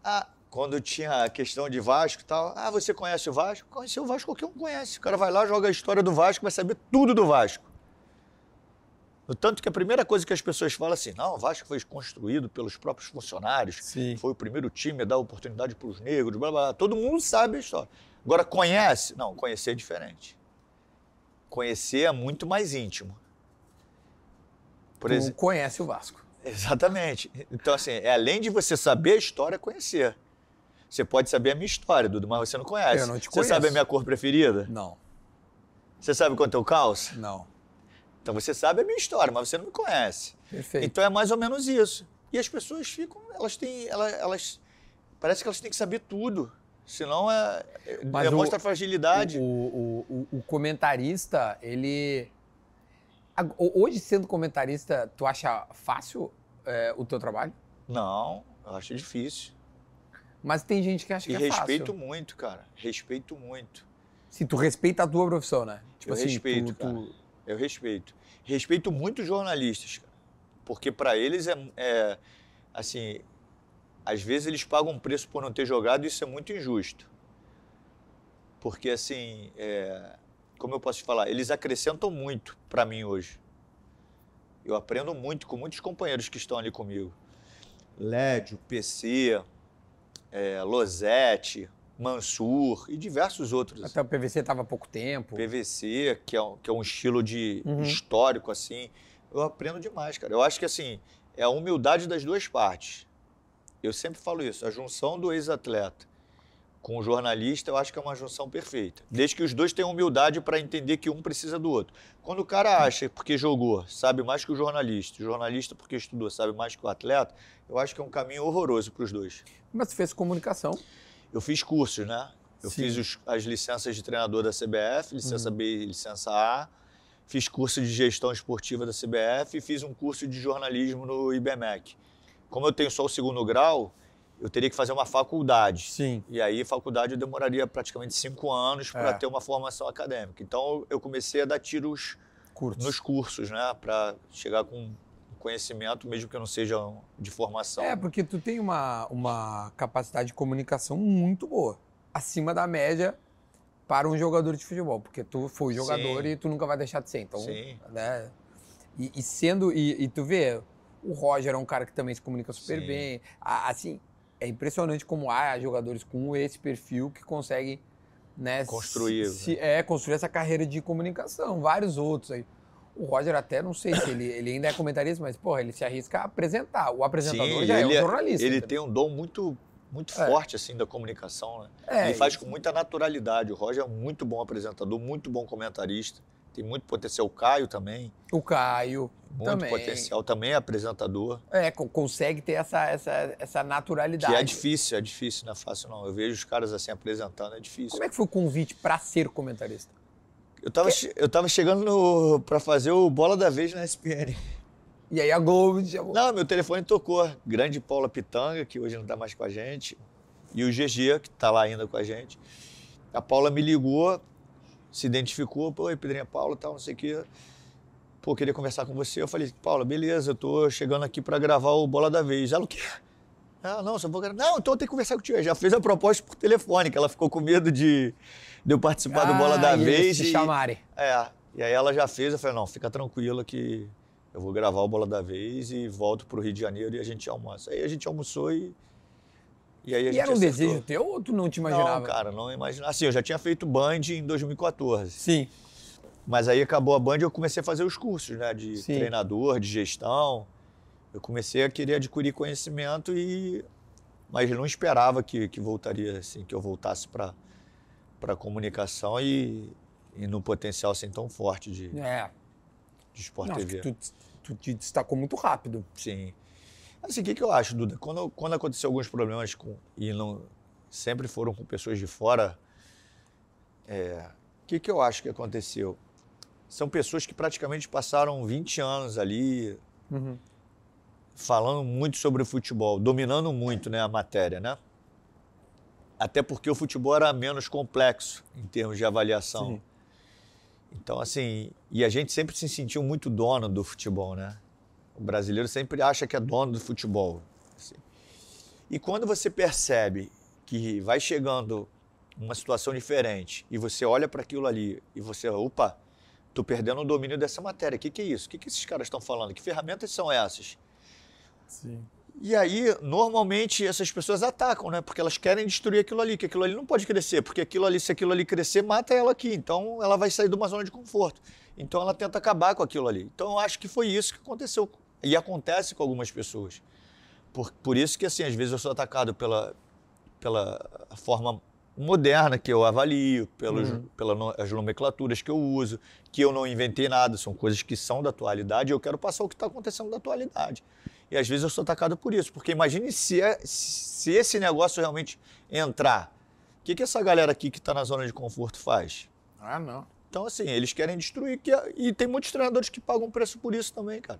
S1: Ah, quando tinha a questão de Vasco e tal, ah, você conhece o Vasco? Conhecer o Vasco qualquer um conhece. O cara vai lá, joga a história do Vasco, vai saber tudo do Vasco. No tanto que a primeira coisa que as pessoas falam assim, não, o Vasco foi construído pelos próprios funcionários,
S2: Sim.
S1: foi o primeiro time a dar oportunidade para os negros, blá, blá, blá. Todo mundo sabe a história. Agora, conhece? Não, conhecer é diferente. Conhecer é muito mais íntimo. Por exemplo,
S2: conhece o Vasco.
S1: Exatamente. Então, assim, é além de você saber a história, é conhecer. Você pode saber a minha história, Dudu, mas você não conhece.
S2: Eu não te
S1: Você
S2: conheço.
S1: sabe a minha cor preferida?
S2: Não,
S1: Você sabe quanto é o calço?
S2: não.
S1: Então você sabe a minha história, mas você não me conhece.
S2: Perfeito.
S1: Então é mais ou menos isso. E as pessoas ficam, elas têm, elas, elas parece que elas têm que saber tudo. Senão é, é-
S2: Mas o-
S1: demonstra fragilidade.
S2: O, o, o, o comentarista, ele. Hoje, sendo comentarista, tu acha fácil é, o teu trabalho?
S1: Não, eu acho difícil.
S2: Mas tem gente que acha
S1: E
S2: que é
S1: respeito
S2: fácil.
S1: muito, cara. Respeito muito.
S2: Se tu respeita a tua profissão, né? Tipo
S1: Eu
S2: assim,
S1: respeito,
S2: tu, tu-
S1: Eu respeito. Respeito muito os jornalistas, cara. Porque para eles é, é, assim, às vezes eles pagam um preço por não ter jogado e isso é muito injusto. Porque assim, é, como eu posso te falar, eles acrescentam muito para mim hoje. Eu aprendo muito com muitos companheiros que estão ali comigo. Lédio, PC, é, Losete, Mansur e diversos outros.
S2: Até o PVC tava há pouco tempo.
S1: PVC, que é um, que é um estilo de
S2: Uhum.
S1: histórico, assim, eu aprendo demais, cara. Eu acho que, assim, é a humildade das duas partes. Eu sempre falo isso, a junção do ex-atleta com o jornalista, eu acho que é uma junção perfeita. Desde que os dois tenham humildade para entender que um precisa do outro. Quando o cara acha, porque jogou, sabe mais que o jornalista, o jornalista, porque estudou, sabe mais que o atleta, eu acho que é um caminho horroroso para os dois.
S2: Mas tu fez comunicação.
S1: Eu fiz cursos, né? Eu
S2: Sim.
S1: fiz os- as licenças de treinador da CBF, licença B e licença A. Fiz curso de gestão esportiva da CBF e fiz um curso de jornalismo no IBMEC. Como eu tenho só o segundo grau, eu teria que fazer uma faculdade.
S2: Sim.
S1: E aí, faculdade eu demoraria praticamente cinco anos para
S2: É.
S1: ter uma formação acadêmica. Então, eu comecei a dar tiros
S2: Curtos.
S1: nos cursos, né? Para chegar com conhecimento, mesmo que eu não seja de formação.
S2: É, porque tu tem uma, uma capacidade de comunicação muito boa. Acima da média para um jogador de futebol. Porque tu foi jogador
S1: Sim.
S2: e tu nunca vai deixar de ser. Então,
S1: Sim.
S2: né? E, e sendo. E, e tu vê, o Roger é um cara que também se comunica super
S1: Sim.
S2: bem. A- Assim, é impressionante como há jogadores com esse perfil que conseguem. Né,
S1: Construir,
S2: se- é, construir essa carreira de comunicação. Vários outros aí. O Roger até não sei se ele, ele ainda é comentarista, mas, porra, ele se arrisca a apresentar. O apresentador
S1: Sim,
S2: já é um
S1: é-
S2: jornalista.
S1: Ele
S2: entendeu?
S1: tem um dom muito muito
S2: É.
S1: forte assim da comunicação, né?
S2: É,
S1: Ele faz
S2: isso.
S1: com muita naturalidade. O Roger é muito bom apresentador, muito bom comentarista. Tem muito potencial. O Caio também,
S2: O Caio
S1: muito
S2: também.
S1: potencial. Também é apresentador.
S2: É, co- consegue ter essa, essa, essa naturalidade.
S1: Que é difícil, é difícil, não é fácil não. Eu vejo os caras assim apresentando, é difícil.
S2: Como é que foi o convite pra ser comentarista?
S1: Eu tava, che- eu tava chegando pra fazer o Bola da Vez na SPN.
S2: E aí a Globo te chamou.
S1: Não, meu telefone tocou. Grande Paula Pitanga, que hoje não tá mais com a gente. E o GG, que tá lá ainda com a gente. A Paula me ligou, se identificou. Pô, Pedrinha Paula, tal, não sei o quê. Pô, queria conversar com você. Eu falei, Paula, beleza, eu tô chegando aqui pra gravar o Bola da Vez. Ela, o quê? Ah, não, só vou gravar. Não, então eu tenho que conversar contigo. Já fez a proposta por telefone, que ela ficou com medo de, de eu participar do Bola da
S2: Ah, e eles
S1: Vez.
S2: te
S1: e-
S2: chamarem.
S1: é, e aí ela já fez, eu falei, não, fica tranquila que eu vou gravar o Bola da Vez e volto pro Rio de Janeiro e a gente almoça. Aí a gente almoçou e... E aí a
S2: E
S1: gente
S2: era um
S1: acertou.
S2: desejo teu ou tu não te imaginava?
S1: Não, cara, não imaginava. Assim, eu já tinha feito Band em 2014.
S2: Sim.
S1: Mas aí acabou a Band e eu comecei a fazer os cursos, né? De
S2: Sim.
S1: treinador, de gestão. Eu comecei a querer adquirir conhecimento e... Mas não esperava que, que voltaria, assim, que eu voltasse para para comunicação e, e no potencial assim tão forte de,
S2: É.
S1: de Sport
S2: Não,
S1: TV.
S2: tu, tu te destacou muito rápido.
S1: Sim. Assim, o que, que eu acho, Duda? Quando, quando aconteceu alguns problemas com, e não sempre foram com pessoas de fora, é, o que, que eu acho que aconteceu? São pessoas que praticamente passaram 20 anos ali falando muito sobre o futebol, dominando muito né, a matéria, né? Até porque o futebol era menos complexo em termos de avaliação.
S2: Sim.
S1: Então, assim, e a gente sempre se sentiu muito dono do futebol, né? O brasileiro sempre acha que é dono do futebol. assim. E quando você percebe que vai chegando uma situação diferente e você olha para aquilo ali e você, opa, tô perdendo o domínio dessa matéria. O que, que é isso? O que, que esses caras estão falando? Que ferramentas são essas?
S2: Sim.
S1: E aí, normalmente, essas pessoas atacam, né? Porque elas querem destruir aquilo ali, que aquilo ali não pode crescer, porque aquilo ali, se aquilo ali crescer, mata ela aqui. Então, ela vai sair de uma zona de conforto. Então, ela tenta acabar com aquilo ali. Então, eu acho que foi isso que aconteceu. E acontece com algumas pessoas. Por, por isso que, assim, às vezes eu sou atacado pela, pela forma moderna que eu avalio, pelos, pelas nomenclaturas que eu uso, que eu não inventei nada, são coisas que são da atualidade e eu quero passar o que está acontecendo da atualidade. E às vezes eu sou atacado por isso, porque imagine se, é- se esse negócio realmente entrar. O que, que essa galera aqui que está na zona de conforto faz?
S2: Ah, não.
S1: Então, assim, eles querem destruir. que- e tem muitos treinadores que pagam preço por isso também, cara.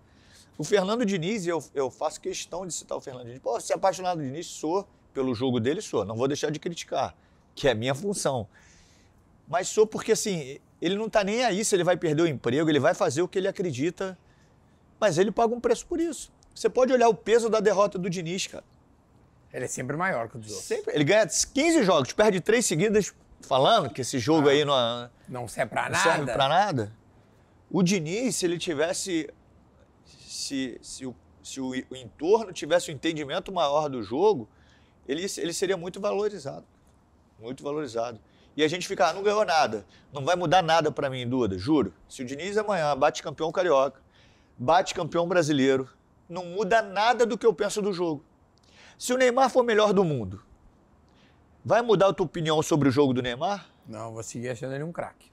S1: O Fernando Diniz, eu, eu faço questão de citar o Fernando Diniz. Pô, se é apaixonado do Diniz, sou. Pelo jogo dele, sou. Não vou deixar de criticar, que é a minha função. Mas sou porque, assim, ele não tá nem aí se ele vai perder o emprego, ele vai fazer o que ele acredita. Mas ele paga um preço por isso. Você pode olhar o peso da derrota do Diniz, cara.
S2: Ele é sempre maior que os outros.
S1: Sempre. Ele ganha 15 jogos, perde três seguidas, falando que esse jogo aí não,
S2: Não serve pra
S1: não
S2: nada.
S1: serve pra nada. O Diniz, se ele tivesse. Se, se, o, se o, o entorno tivesse um entendimento maior do jogo, ele, ele seria muito valorizado. Muito valorizado. E a gente fica, ah, não ganhou nada. Não vai mudar nada pra mim, Duda, juro. Se o Diniz amanhã bate campeão carioca, bate campeão brasileiro, não muda nada do que eu penso do jogo. Se o Neymar for melhor do mundo, vai mudar a tua opinião sobre o jogo do Neymar?
S2: Não, vou seguir achando ele um craque.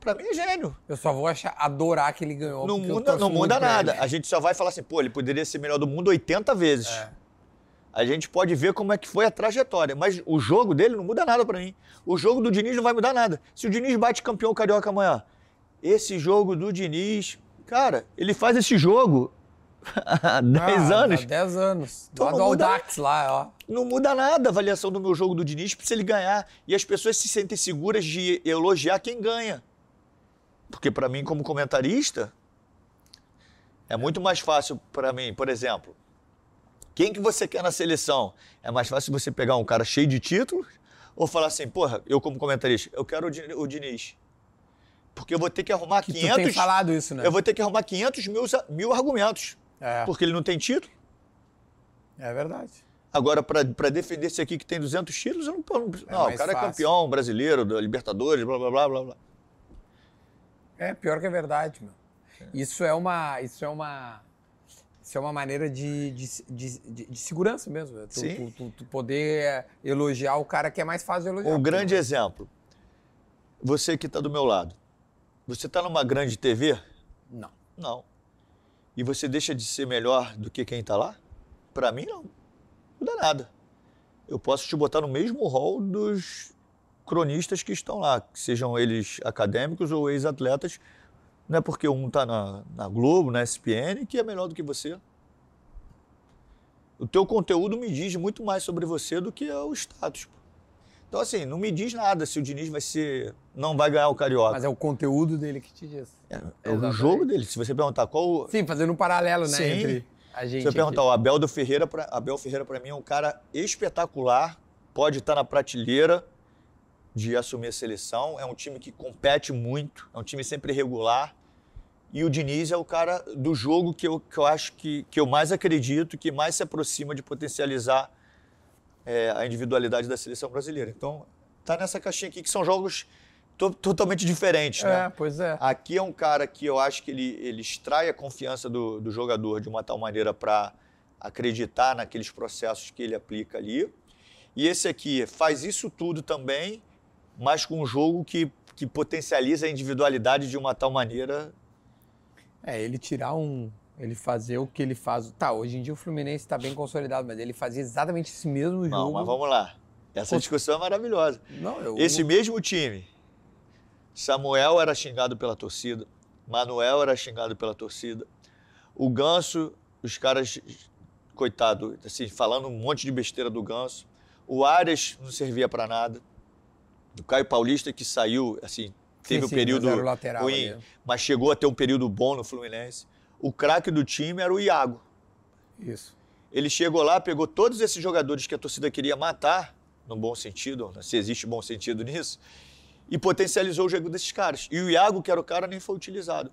S1: Pra mim é gênio.
S2: Eu só vou achar, adorar que ele ganhou.
S1: Não muda, não muda nada.
S2: ele.
S1: A gente só vai falar assim, pô, ele poderia ser melhor do mundo 80 vezes.
S2: É.
S1: A gente pode ver como é que foi a trajetória, mas o jogo dele não muda nada pra mim. O jogo do Diniz não vai mudar nada. Se o Diniz bate campeão carioca amanhã, esse jogo do Diniz, cara, ele faz esse jogo há 10
S2: Ah,
S1: anos.
S2: Há 10 anos.
S1: Então
S2: do
S1: muda
S2: Audax, lá, ó.
S1: Não muda nada a avaliação do meu jogo do Diniz se ele ganhar. E as pessoas se sentem seguras de elogiar quem ganha. Porque para mim, como comentarista, é muito mais fácil para mim, por exemplo, quem que você quer na seleção? É mais fácil você pegar um cara cheio de títulos ou falar assim, porra, eu como comentarista, eu quero o Di- o Diniz. Porque eu vou ter que arrumar
S2: Que tu
S1: 500...
S2: tem falado isso, né?
S1: Eu vou ter que arrumar 500 mil, mil argumentos.
S2: É,
S1: Porque ele não tem título.
S2: é verdade.
S1: Agora, para defender esse aqui que tem 200 títulos, eu não. Não,
S2: É
S1: não o cara é
S2: fácil.
S1: campeão brasileiro, da Libertadores, blá blá blá blá blá.
S2: É, pior que é verdade, meu. Isso é uma. Isso é uma. Isso é uma maneira de, de, de, de- de segurança mesmo. né? Tu,
S1: Sim.
S2: tu- tu- tu poder é, elogiar o cara que é mais fácil de elogiar.
S1: Um grande exemplo. Você que está do meu lado. Você está numa grande TV?
S2: Não.
S1: Não. E você deixa de ser melhor do que quem está lá? Para mim, não. Não muda nada. Eu posso te botar no mesmo rol dos cronistas que estão lá, sejam eles acadêmicos ou ex-atletas. Não é porque um está na, na Globo, na SPN, que é melhor do que você. O teu conteúdo me diz muito mais sobre você do que o status. pô. Então, assim, não me diz nada se o Diniz vai ser. não vai ganhar o Carioca.
S2: Mas é o conteúdo dele que te diz.
S1: É, o
S2: Exatamente.
S1: jogo dele. Se você perguntar qual. o-
S2: Sim, fazendo um paralelo, né?
S1: Sim.
S2: Entre a gente.
S1: Se você perguntar,
S2: aqui.
S1: o Abel do Ferreira, pra, Abel Ferreira para mim é um cara espetacular, pode estar na prateleira de assumir a seleção, é um time que compete muito, é um time sempre regular. E o Diniz é o cara do jogo que eu, que eu acho que, que eu mais acredito, que mais se aproxima de potencializar é, a individualidade da seleção brasileira. Então, tá nessa caixinha aqui que são jogos to- totalmente diferentes, né?
S2: É, pois é.
S1: Aqui é um cara que eu acho que ele, ele extrai a confiança do, do jogador de uma tal maneira para acreditar naqueles processos que ele aplica ali. E esse aqui faz isso tudo também, mas com um jogo que, que potencializa a individualidade de uma tal maneira.
S2: É, ele tirar um. Ele fazer o que ele faz. Tá, hoje em dia o Fluminense tá bem consolidado, mas ele fazia exatamente esse mesmo
S1: Não,
S2: jogo.
S1: mas vamos lá. Essa discussão é maravilhosa.
S2: Não, eu.
S1: Esse mesmo time, Samuel era xingado pela torcida, Manuel era xingado pela torcida, o Ganso, os caras, coitado, assim, falando um monte de besteira do Ganso, o Arias não servia para nada, o Caio Paulista que saiu, assim, teve
S2: Sim,
S1: um
S2: sim,
S1: período
S2: mas
S1: ruim,
S2: ali.
S1: mas chegou a ter um período bom no Fluminense. O craque do time era o Iago.
S2: Isso.
S1: Ele chegou lá, pegou todos esses jogadores que a torcida queria matar, no bom sentido, se existe bom sentido nisso, e potencializou o jogo desses caras. E o Iago, que era o cara, nem foi utilizado.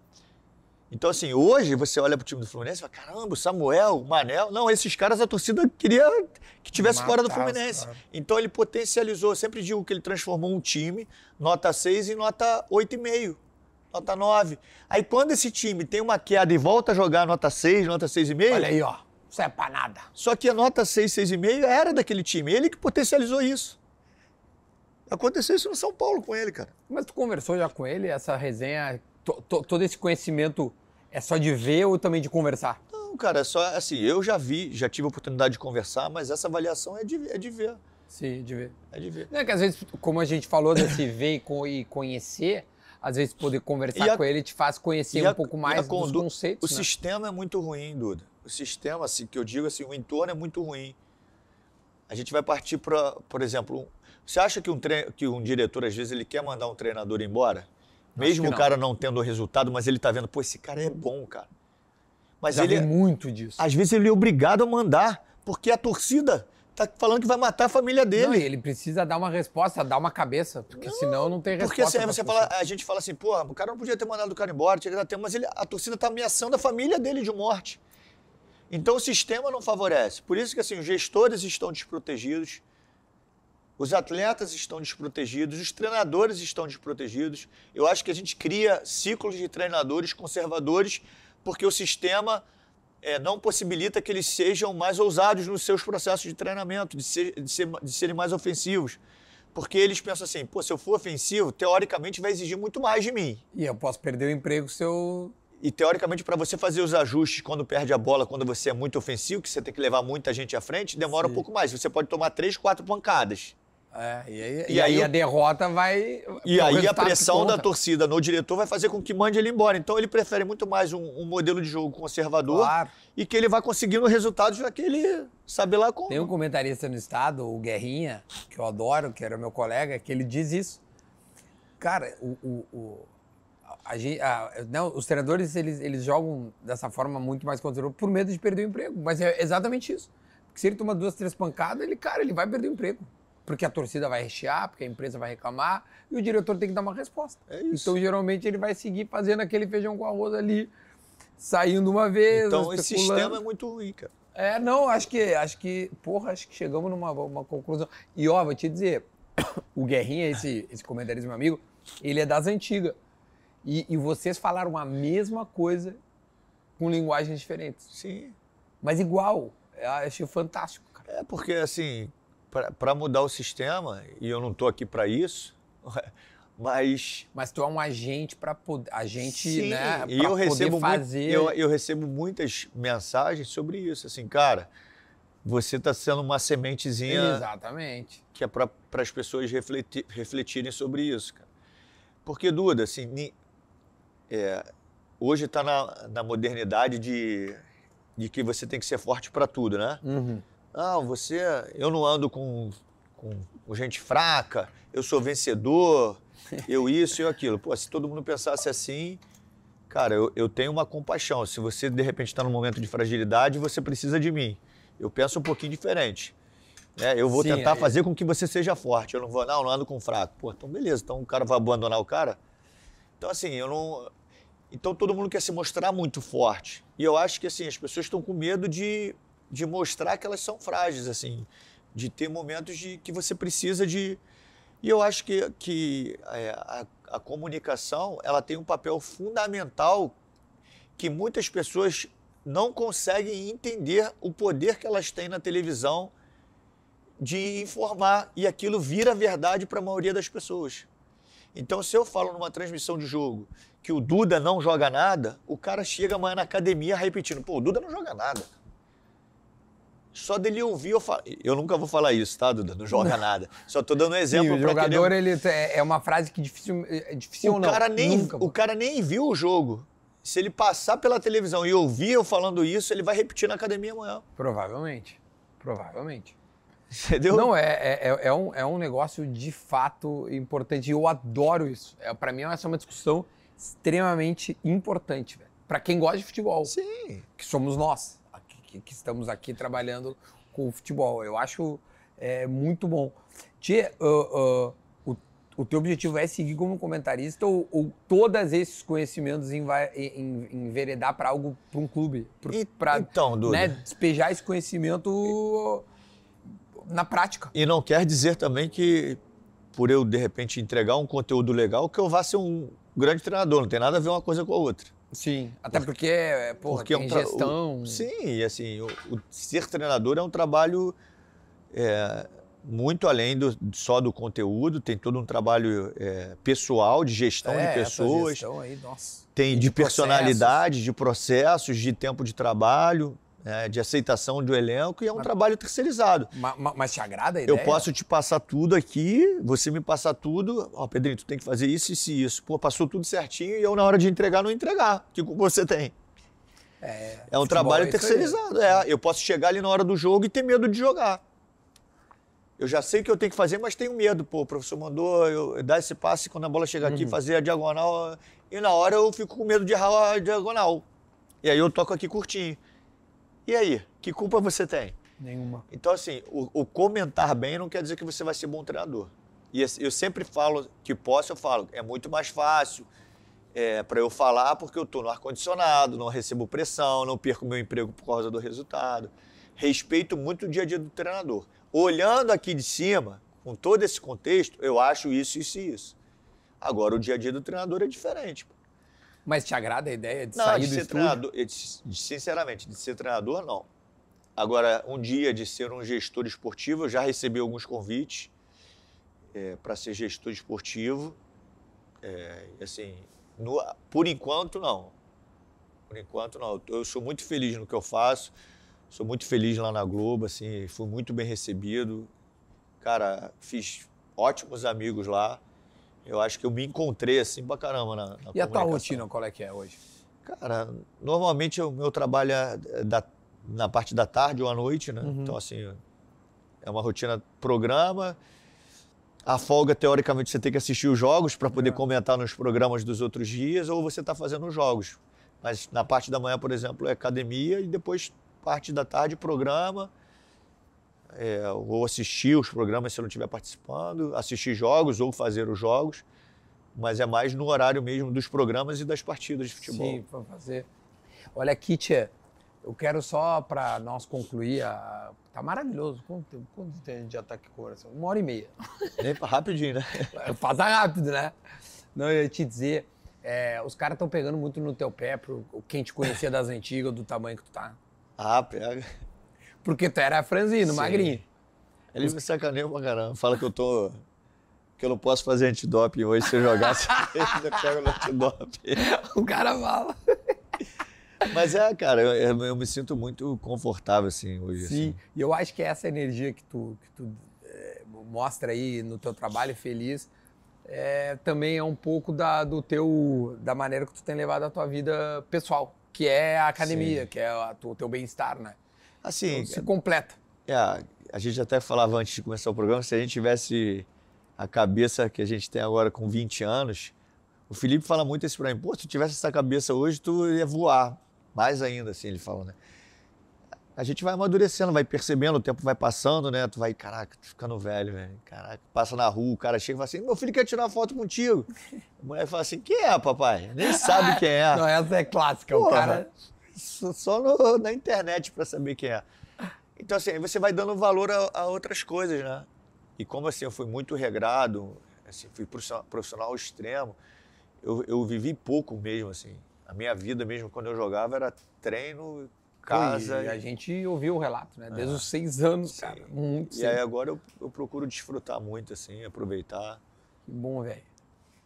S1: Então, assim, hoje você olha pro time do Fluminense e fala: caramba, o Samuel, o Manel. Não, esses caras a torcida queria que tivesse fora do Fluminense.
S2: caras.
S1: Então ele potencializou. Eu sempre digo que ele transformou um time, nota 6 em nota 8,5, nota 9. Aí quando esse time tem uma queda e volta a jogar nota 6, nota 6,5.
S2: Olha aí, ó. Isso é pra nada.
S1: Só que a nota 6, 6,5 era daquele time. Ele que potencializou isso. Aconteceu isso no São Paulo com ele, cara.
S2: Mas tu conversou já com ele? Essa resenha, to- to- todo esse conhecimento é só de ver ou também de conversar?
S1: Não, cara, é só assim, eu já vi, já tive a oportunidade de conversar, mas essa avaliação é de, é de ver.
S2: Sim, de ver.
S1: É de ver.
S2: Não é que às vezes, como a gente falou desse ver e e conhecer, às vezes poder conversar
S1: a-
S2: com ele te faz conhecer
S1: a-
S2: um pouco mais dos conceitos.
S1: O
S2: né?
S1: sistema é muito ruim, Duda. O sistema, assim, que eu digo assim, o entorno é muito ruim. A gente vai partir para, por exemplo, um- você acha que um, tre... que um diretor, às vezes, ele quer mandar um treinador embora? Mesmo o cara não tendo o resultado, mas ele tá vendo, pô, esse cara é bom, cara. Mas
S2: Já
S1: ele,
S2: vi muito disso.
S1: às vezes, ele é obrigado a mandar, porque a torcida tá falando que vai matar a família dele.
S2: Não, ele precisa dar uma resposta, dar uma cabeça, porque senão não tem resposta.
S1: Porque assim, você fala, a gente fala assim, pô, o cara não podia ter mandado o cara embora, tinha que dar tempo, mas ele, a torcida tá ameaçando a família dele de morte. Então o sistema não favorece. Por isso que assim, os gestores estão desprotegidos, os atletas estão desprotegidos, os treinadores estão desprotegidos. Eu acho que a gente cria ciclos de treinadores conservadores porque o sistema eh, não possibilita que eles sejam mais ousados nos seus processos de treinamento, de, ser- de ser- de serem mais ofensivos. Porque eles pensam assim, pô, se eu for ofensivo, teoricamente vai exigir muito mais de mim.
S2: E eu posso perder o emprego se eu.
S1: E teoricamente, para você fazer os ajustes quando perde a bola, quando você é muito ofensivo, que você tem que levar muita gente à frente, demora um pouco mais. Você pode tomar três, quatro pancadas.
S2: É, e aí,
S1: E
S2: e aí
S1: aí
S2: a derrota vai.
S1: E aí a pressão da torcida no diretor vai fazer com que mande ele embora. Então ele prefere muito mais um, um modelo de jogo conservador
S2: Claro.
S1: e que ele vai conseguindo resultados naquele, sabe lá como.
S2: Tem um comentarista no estado, o Guerrinha, que eu adoro, que era meu colega, que ele diz isso. Cara, o, o- o- a a- não, os treinadores eles, eles jogam dessa forma muito mais conservadora por medo de perder o emprego. Mas é exatamente isso. Porque se ele tomar duas, três pancadas, ele, cara, ele vai perder o emprego. Porque a torcida vai rechear, porque a empresa vai reclamar, e o diretor tem que dar uma resposta.
S1: É isso.
S2: Então, geralmente, ele vai seguir fazendo aquele feijão com arroz ali, saindo uma vez.
S1: Então esse sistema é muito ruim, cara.
S2: É, não, acho que, acho que, porra, acho que chegamos numa uma conclusão. E ó, vou te dizer, o Guerrinha, esse, esse comentarista meu amigo, ele é das antigas. E, e vocês falaram a mesma coisa com linguagens diferentes.
S1: Sim.
S2: Mas igual. Eu achei fantástico, cara.
S1: É porque, assim, para mudar o sistema, e eu não estou aqui para isso, mas.
S2: Mas tu é um agente para poder. Agente,
S1: Sim,
S2: né?
S1: E eu recebo,
S2: fazer...
S1: muito, eu, eu recebo muitas mensagens sobre isso. Assim, cara, você está sendo uma sementezinha.
S2: Exatamente.
S1: Que é para as pessoas refletir, refletirem sobre isso, cara. Porque, Duda, assim, é, hoje está na, na modernidade de, de que você tem que ser forte para tudo, né?
S2: Uhum.
S1: Não, você. Eu não ando com, com, com gente fraca, eu sou vencedor, eu isso e aquilo. Pô, se todo mundo pensasse assim, cara, eu, eu tenho uma compaixão. Se você de repente está num momento de fragilidade, você precisa de mim. Eu penso um pouquinho diferente. É, eu vou
S2: Sim,
S1: tentar
S2: é...
S1: fazer com que você seja forte. Eu não vou, não, não ando com fraco. Pô, então beleza. Então o cara vai abandonar o cara. Então assim, eu não. Então todo mundo quer se mostrar muito forte. E eu acho que assim as pessoas estão com medo de, de mostrar que elas são frágeis, assim, de ter momentos de que você precisa de. E eu acho que, que é, a, a comunicação ela tem um papel fundamental que muitas pessoas não conseguem entender o poder que elas têm na televisão de informar e aquilo vira verdade para a maioria das pessoas. Então, se eu falo numa transmissão de jogo que o Duda não joga nada, o cara chega amanhã na academia repetindo: pô, o Duda não joga nada. Só dele ouvir, eu falo. Eu nunca vou falar isso, tá, Duda? Não joga nada. Só tô dando um exemplo.
S2: Sim, o jogador, ele é uma frase que difícil, é difícil
S1: o
S2: não.
S1: Cara nem,
S2: nunca,
S1: o cara nem viu o jogo. Se ele passar pela televisão e ouvir eu falando isso, ele vai repetir na academia amanhã.
S2: Provavelmente. Provavelmente.
S1: Entendeu?
S2: Não, é, é, é, um, é um negócio de fato importante. E eu adoro isso. É, para mim, essa é uma discussão extremamente importante, velho. Para quem gosta de futebol.
S1: Sim.
S2: Que somos nós, que, que estamos aqui trabalhando com o futebol. Eu acho é, muito bom. Tchê, uh, uh, o, o teu objetivo é seguir como comentarista ou, ou todos esses conhecimentos enveredar para algo, para um clube?
S1: Então.
S2: Né, despejar esse conhecimento na prática.
S1: E não quer dizer também que, por eu, de repente, entregar um conteúdo legal, que eu vá ser um grande treinador. Não tem nada a ver uma coisa com a outra.
S2: Sim, até porque, porra,
S1: porque
S2: tem
S1: é um tra...
S2: gestão...
S1: O, sim, e assim, o, o, ser treinador é um trabalho é, muito além do, só do conteúdo, tem todo um trabalho é, pessoal, de gestão
S2: é,
S1: de pessoas.
S2: Gestão aí, nossa.
S1: Tem de, de personalidade, de processos, de tempo de trabalho é, de aceitação do elenco e é um mas, trabalho terceirizado.
S2: Mas, mas, te agrada a ideia?
S1: Eu posso te passar tudo aqui, você me passar tudo. Ó, oh, Pedrinho, tu tem que fazer isso, isso e isso. Pô, passou tudo certinho e eu, na hora de entregar, não entregar. O que você tem?
S2: É,
S1: é um trabalho é terceirizado. É, eu posso chegar ali na hora do jogo e ter medo de jogar. Eu já sei o que eu tenho que fazer, mas tenho medo. Pô, o professor mandou eu dar esse passe quando a bola chegar aqui,
S2: Uhum.
S1: fazer a diagonal. E na hora eu fico com medo de errar a diagonal. E aí eu toco aqui curtinho. E aí, que culpa você tem?
S2: Nenhuma.
S1: Então, assim, o, o, comentar bem não quer dizer que você vai ser bom treinador. E eu sempre falo que posso, eu falo, é muito mais fácil é, para eu falar porque eu estou no ar-condicionado, não recebo pressão, não perco meu emprego por causa do resultado. Respeito muito o dia a dia do treinador. Olhando aqui de cima, com todo esse contexto, eu acho isso, isso e isso. Agora, o dia a dia do treinador é diferente. Pô.
S2: Mas te agrada a ideia de
S1: não,
S2: sair
S1: de
S2: do
S1: ser
S2: estúdio?
S1: treinador, sinceramente, de ser treinador, não. Agora, um dia de ser um gestor esportivo, eu já recebi alguns convites é, para ser gestor esportivo. É, assim, no, por enquanto, não. Por enquanto, não. Eu sou muito feliz no que eu faço. Sou muito feliz lá na Globo, assim, fui muito bem recebido. Cara, fiz ótimos amigos lá. Eu acho que eu me encontrei assim pra caramba na, na
S2: E a tua rotina, qual é que é hoje?
S1: Cara, normalmente o meu trabalho é da, na parte da tarde ou à noite, né?
S2: Uhum.
S1: Então, assim, é uma rotina programa. A folga, teoricamente, você tem que assistir os jogos para poder
S2: É.
S1: comentar nos programas dos outros dias ou você está fazendo os jogos. Mas na parte da manhã, por exemplo, é academia e depois parte da tarde, programa. É, ou assistir os programas se eu não estiver participando, assistir jogos ou fazer os jogos, mas é mais no horário mesmo dos programas e das partidas de futebol.
S2: Sim, para fazer. Olha aqui, Tia, eu quero só para nós concluir a... Tá maravilhoso. Quanto tempo, quanto tempo a gente já tá aqui conversando? Uma hora e meia.
S1: Rapidinho, né?
S2: Passa rápido, né? Não, eu ia te dizer. É, os caras estão pegando muito no teu pé, pro, quem te conhecia das antigas, do tamanho que tu tá.
S1: Ah, pega.
S2: Porque tu era franzino,
S1: Sim.
S2: magrinho.
S1: Ele me sacaneia pra caramba. Fala que eu tô. que eu não posso fazer antidoping hoje. Se eu jogasse, ainda pega no antidoping.
S2: O cara fala.
S1: Mas é, cara, eu, eu- eu me sinto muito confortável, assim, hoje.
S2: Sim,
S1: assim.
S2: e eu acho que essa energia que tu, que tu é, mostra aí no teu trabalho feliz é, também é um pouco da, do teu, da maneira que tu tem levado a tua vida pessoal, que é a academia,
S1: Sim.
S2: que é a o teu bem-estar, né?
S1: Assim,
S2: Então, se completa.
S1: é, a gente até falava antes de começar o programa, se a gente tivesse a cabeça que a gente tem agora com 20 anos, o Felipe fala muito isso pra mim, pô, se tu tivesse essa cabeça hoje, tu ia voar. Mais ainda, assim, ele fala, né? A gente vai amadurecendo, vai percebendo, o tempo vai passando, né? Tu vai, caraca, tô ficando velho, velho. Caraca, passa na rua, o cara chega e fala assim, meu filho quer tirar uma foto contigo. A mulher fala assim, quem é, papai? Nem sabe quem é.
S2: Não, essa é clássica, o
S1: Porra.
S2: cara...
S1: Só no- na internet para saber quem é. Então, assim, aí você vai dando valor a, a outras coisas, né? E como, assim, eu fui muito regrado, assim, fui profissional, extremo, eu, eu vivi pouco mesmo, assim. A minha vida mesmo, quando eu jogava, era treino, casa.
S2: E a gente ouviu o relato, né? Desde
S1: É.
S2: os seis anos,
S1: Sim.
S2: cara. Muito
S1: E aí agora eu, eu procuro desfrutar muito, assim, aproveitar.
S2: Que bom, velho.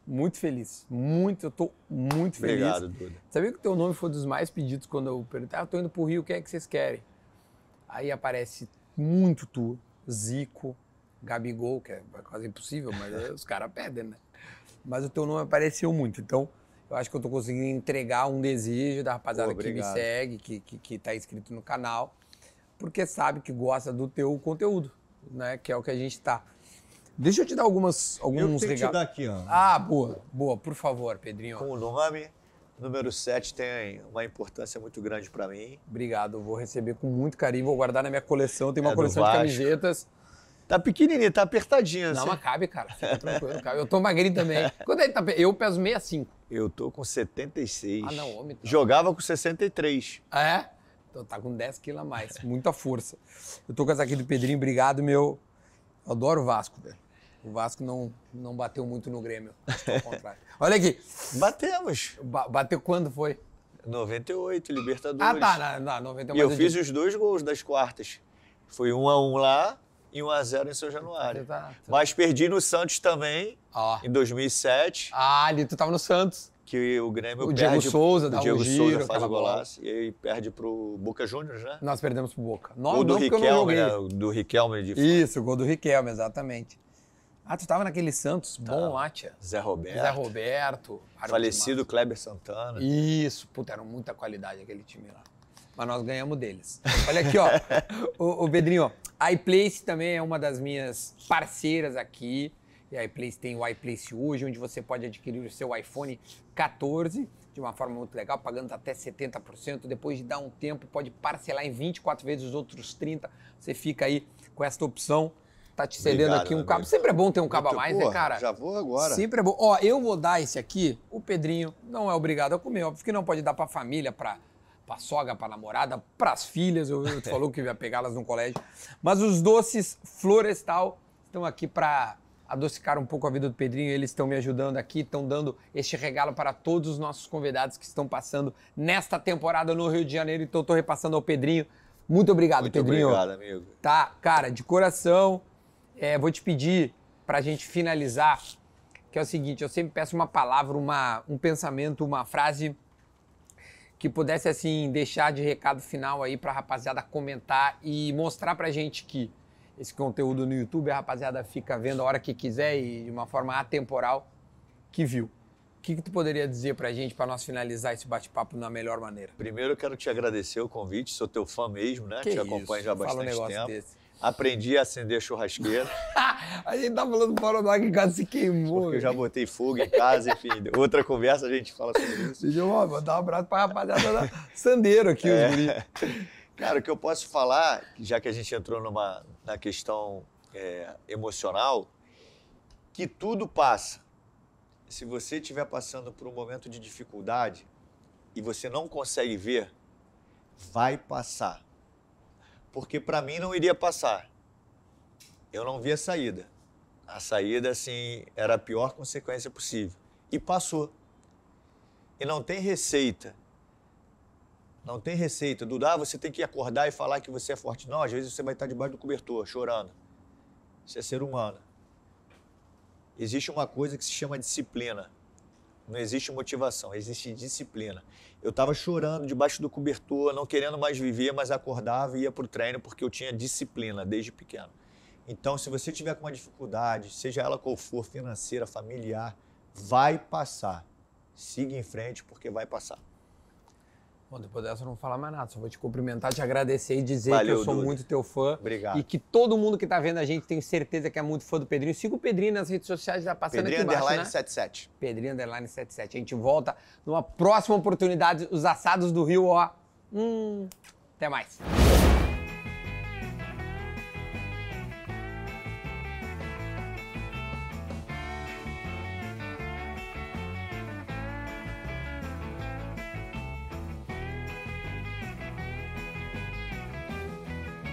S2: Muito feliz. Muito, eu tô muito feliz.
S1: Obrigado, Duda.
S2: Sabia que o teu nome foi dos mais pedidos quando eu perguntei, ah, eu tô indo pro Rio, o que é que vocês querem? Aí aparece muito tu, Zico, Gabigol, que é quase impossível, mas os caras pedem, né? Mas o teu nome apareceu muito, então eu acho que eu tô conseguindo entregar um desejo da rapaziada
S1: Pô,
S2: que me segue, que, que, que tá inscrito no canal, porque sabe que gosta do teu conteúdo, né? Que é o que a gente tá. Deixa eu te dar algumas,
S3: Eu
S2: alguns
S3: te
S2: regalos.
S3: dar aqui, ó.
S2: Ah, boa, boa, por favor, Pedrinho.
S1: Com o nome, número 7 tem uma importância muito grande para mim.
S2: Obrigado, eu vou receber com muito carinho, vou guardar na minha coleção. Tem uma
S1: É
S2: coleção de camisetas.
S1: Tá pequenininho, tá apertadinho,
S2: Não,
S1: assim.
S2: mas cabe, cara. Fica tranquilo, cabe. Eu tô magrinho também. Quando ele tá. pe- Eu peso 65.
S1: Eu tô com 76.
S2: Ah, não, homem. Tá.
S1: Jogava com 63.
S2: Ah, é? Então tá com 10 quilos a mais. Muita força. Eu tô com essa aqui do Pedrinho, obrigado, meu. Eu adoro o Vasco, velho. O Vasco não, não bateu muito no Grêmio. Ao contrário. Olha aqui.
S1: Batemos.
S2: ba- Bateu quando foi?
S1: 98, Libertadores.
S2: Ah, tá. Na, na 90
S1: E eu fiz os dois gols das quartas. Foi 1 a 1 lá e 1 a 0 em São Januário.
S2: tá-
S1: Mas perdi no Santos também,
S2: Ó.
S1: em 2007,
S2: Ah, ali tu tava no Santos.
S1: Que o Grêmio
S2: O
S1: perde...
S2: Diego Souza dá
S1: o
S2: um
S1: Diego
S2: giro,
S1: Souza faz o golaço e aí perde pro Boca Juniors, né?
S2: Nós perdemos pro Boca. Não,
S1: Gol do Riquelme, né? O Do Riquelme de
S2: Isso, o gol do Riquelme, exatamente. Ah, tu tava naquele Santos bom lá, tia.
S1: Zé Roberto.
S2: Zé Roberto.
S1: Falecido Kleber Santana.
S2: Isso, puta, era muita qualidade aquele time lá. Mas nós ganhamos deles. Olha aqui, ó. o, o. A iPlace também é uma das minhas parceiras aqui. E a iPlace tem o iPlace hoje, onde você pode adquirir o seu iPhone 14 de uma forma muito legal, pagando até 70%. Depois de dar um tempo, pode parcelar em 24 vezes os outros 30. Você fica aí com essa opção. Tá te cedendo
S1: Obrigado,
S2: aqui um
S1: meu
S2: cabo.
S1: amigo.
S2: Sempre é bom ter um cabo a mais,
S1: porra,
S2: né, cara?
S1: Já vou agora.
S2: Sempre é bom. Ó, eu vou dar esse aqui, o Pedrinho não é obrigado a comer, óbvio que não pode dar pra família, pra, pra sogra, pra namorada, pras filhas, eu, eu tu falou que ia pegá-las no colégio. Mas os doces Florestal estão aqui pra adocicar um pouco a vida do Pedrinho, eles estão me ajudando aqui, estão dando este regalo para todos os nossos convidados que estão passando nesta temporada no Rio de Janeiro, então tô repassando ao Pedrinho. Muito obrigado,
S1: Muito
S2: Pedrinho.
S1: obrigado, amigo.
S2: Tá, cara, de coração, é, vou te pedir pra gente finalizar, que é o seguinte, eu sempre peço uma palavra, uma, um pensamento, uma frase que pudesse, assim, deixar de recado final aí pra rapaziada comentar e mostrar pra gente que esse conteúdo no YouTube, a rapaziada fica vendo a hora que quiser e de uma forma atemporal que viu. O que, que tu poderia dizer pra gente pra nós finalizar esse bate-papo da melhor maneira?
S1: Primeiro eu quero te agradecer o convite, sou teu fã mesmo, né?
S2: Que
S1: te
S2: isso,
S1: acompanho já há
S2: fala um
S1: bastante
S2: negócio
S1: tempo.
S2: desse.
S1: Aprendi a acender churrasqueira,
S2: a gente tá falando para o que quase se queimou.
S1: porque eu já botei fogo em casa, enfim. Outra conversa a gente fala sobre isso.
S2: Deixa eu mandar um abraço pra rapaziada da Sandeiro aqui,
S1: É.
S2: os guri.
S1: Cara, o que eu posso falar, já que a gente entrou numa, na questão é, emocional, que tudo passa. Se você estiver passando por um momento de dificuldade e você não consegue ver, vai passar. Porque para mim não iria passar. Eu não vi a saída. A saída, assim, era a pior consequência possível. E passou. E não tem receita. Não tem receita. Duda, você tem que acordar e falar que você é forte. Não, às vezes você vai estar debaixo do cobertor, chorando. Isso é ser humano. Existe uma coisa que se chama disciplina. Não existe motivação, existe disciplina. Eu estava chorando debaixo do cobertor, não querendo mais viver, mas acordava e ia para o treino porque eu tinha disciplina desde pequeno. Então, se você tiver com uma dificuldade, seja ela qual for, financeira, familiar, vai passar. Siga em frente porque vai passar.
S2: Bom, depois dessa eu não vou falar mais nada, só vou te cumprimentar, te agradecer e dizer
S1: Valeu,
S2: que eu sou
S1: Duda.
S2: muito teu fã.
S1: Obrigado.
S2: E que todo mundo que tá vendo a gente tem certeza que é muito fã do Pedrinho. Siga o Pedrinho nas redes sociais, tá passando
S1: Pedrinho
S2: aqui embaixo,
S1: Underline
S2: né?
S1: 77.
S2: Pedrinho Underline 77. A gente volta numa próxima oportunidade, os assados do Rio, ó. Hum, até mais.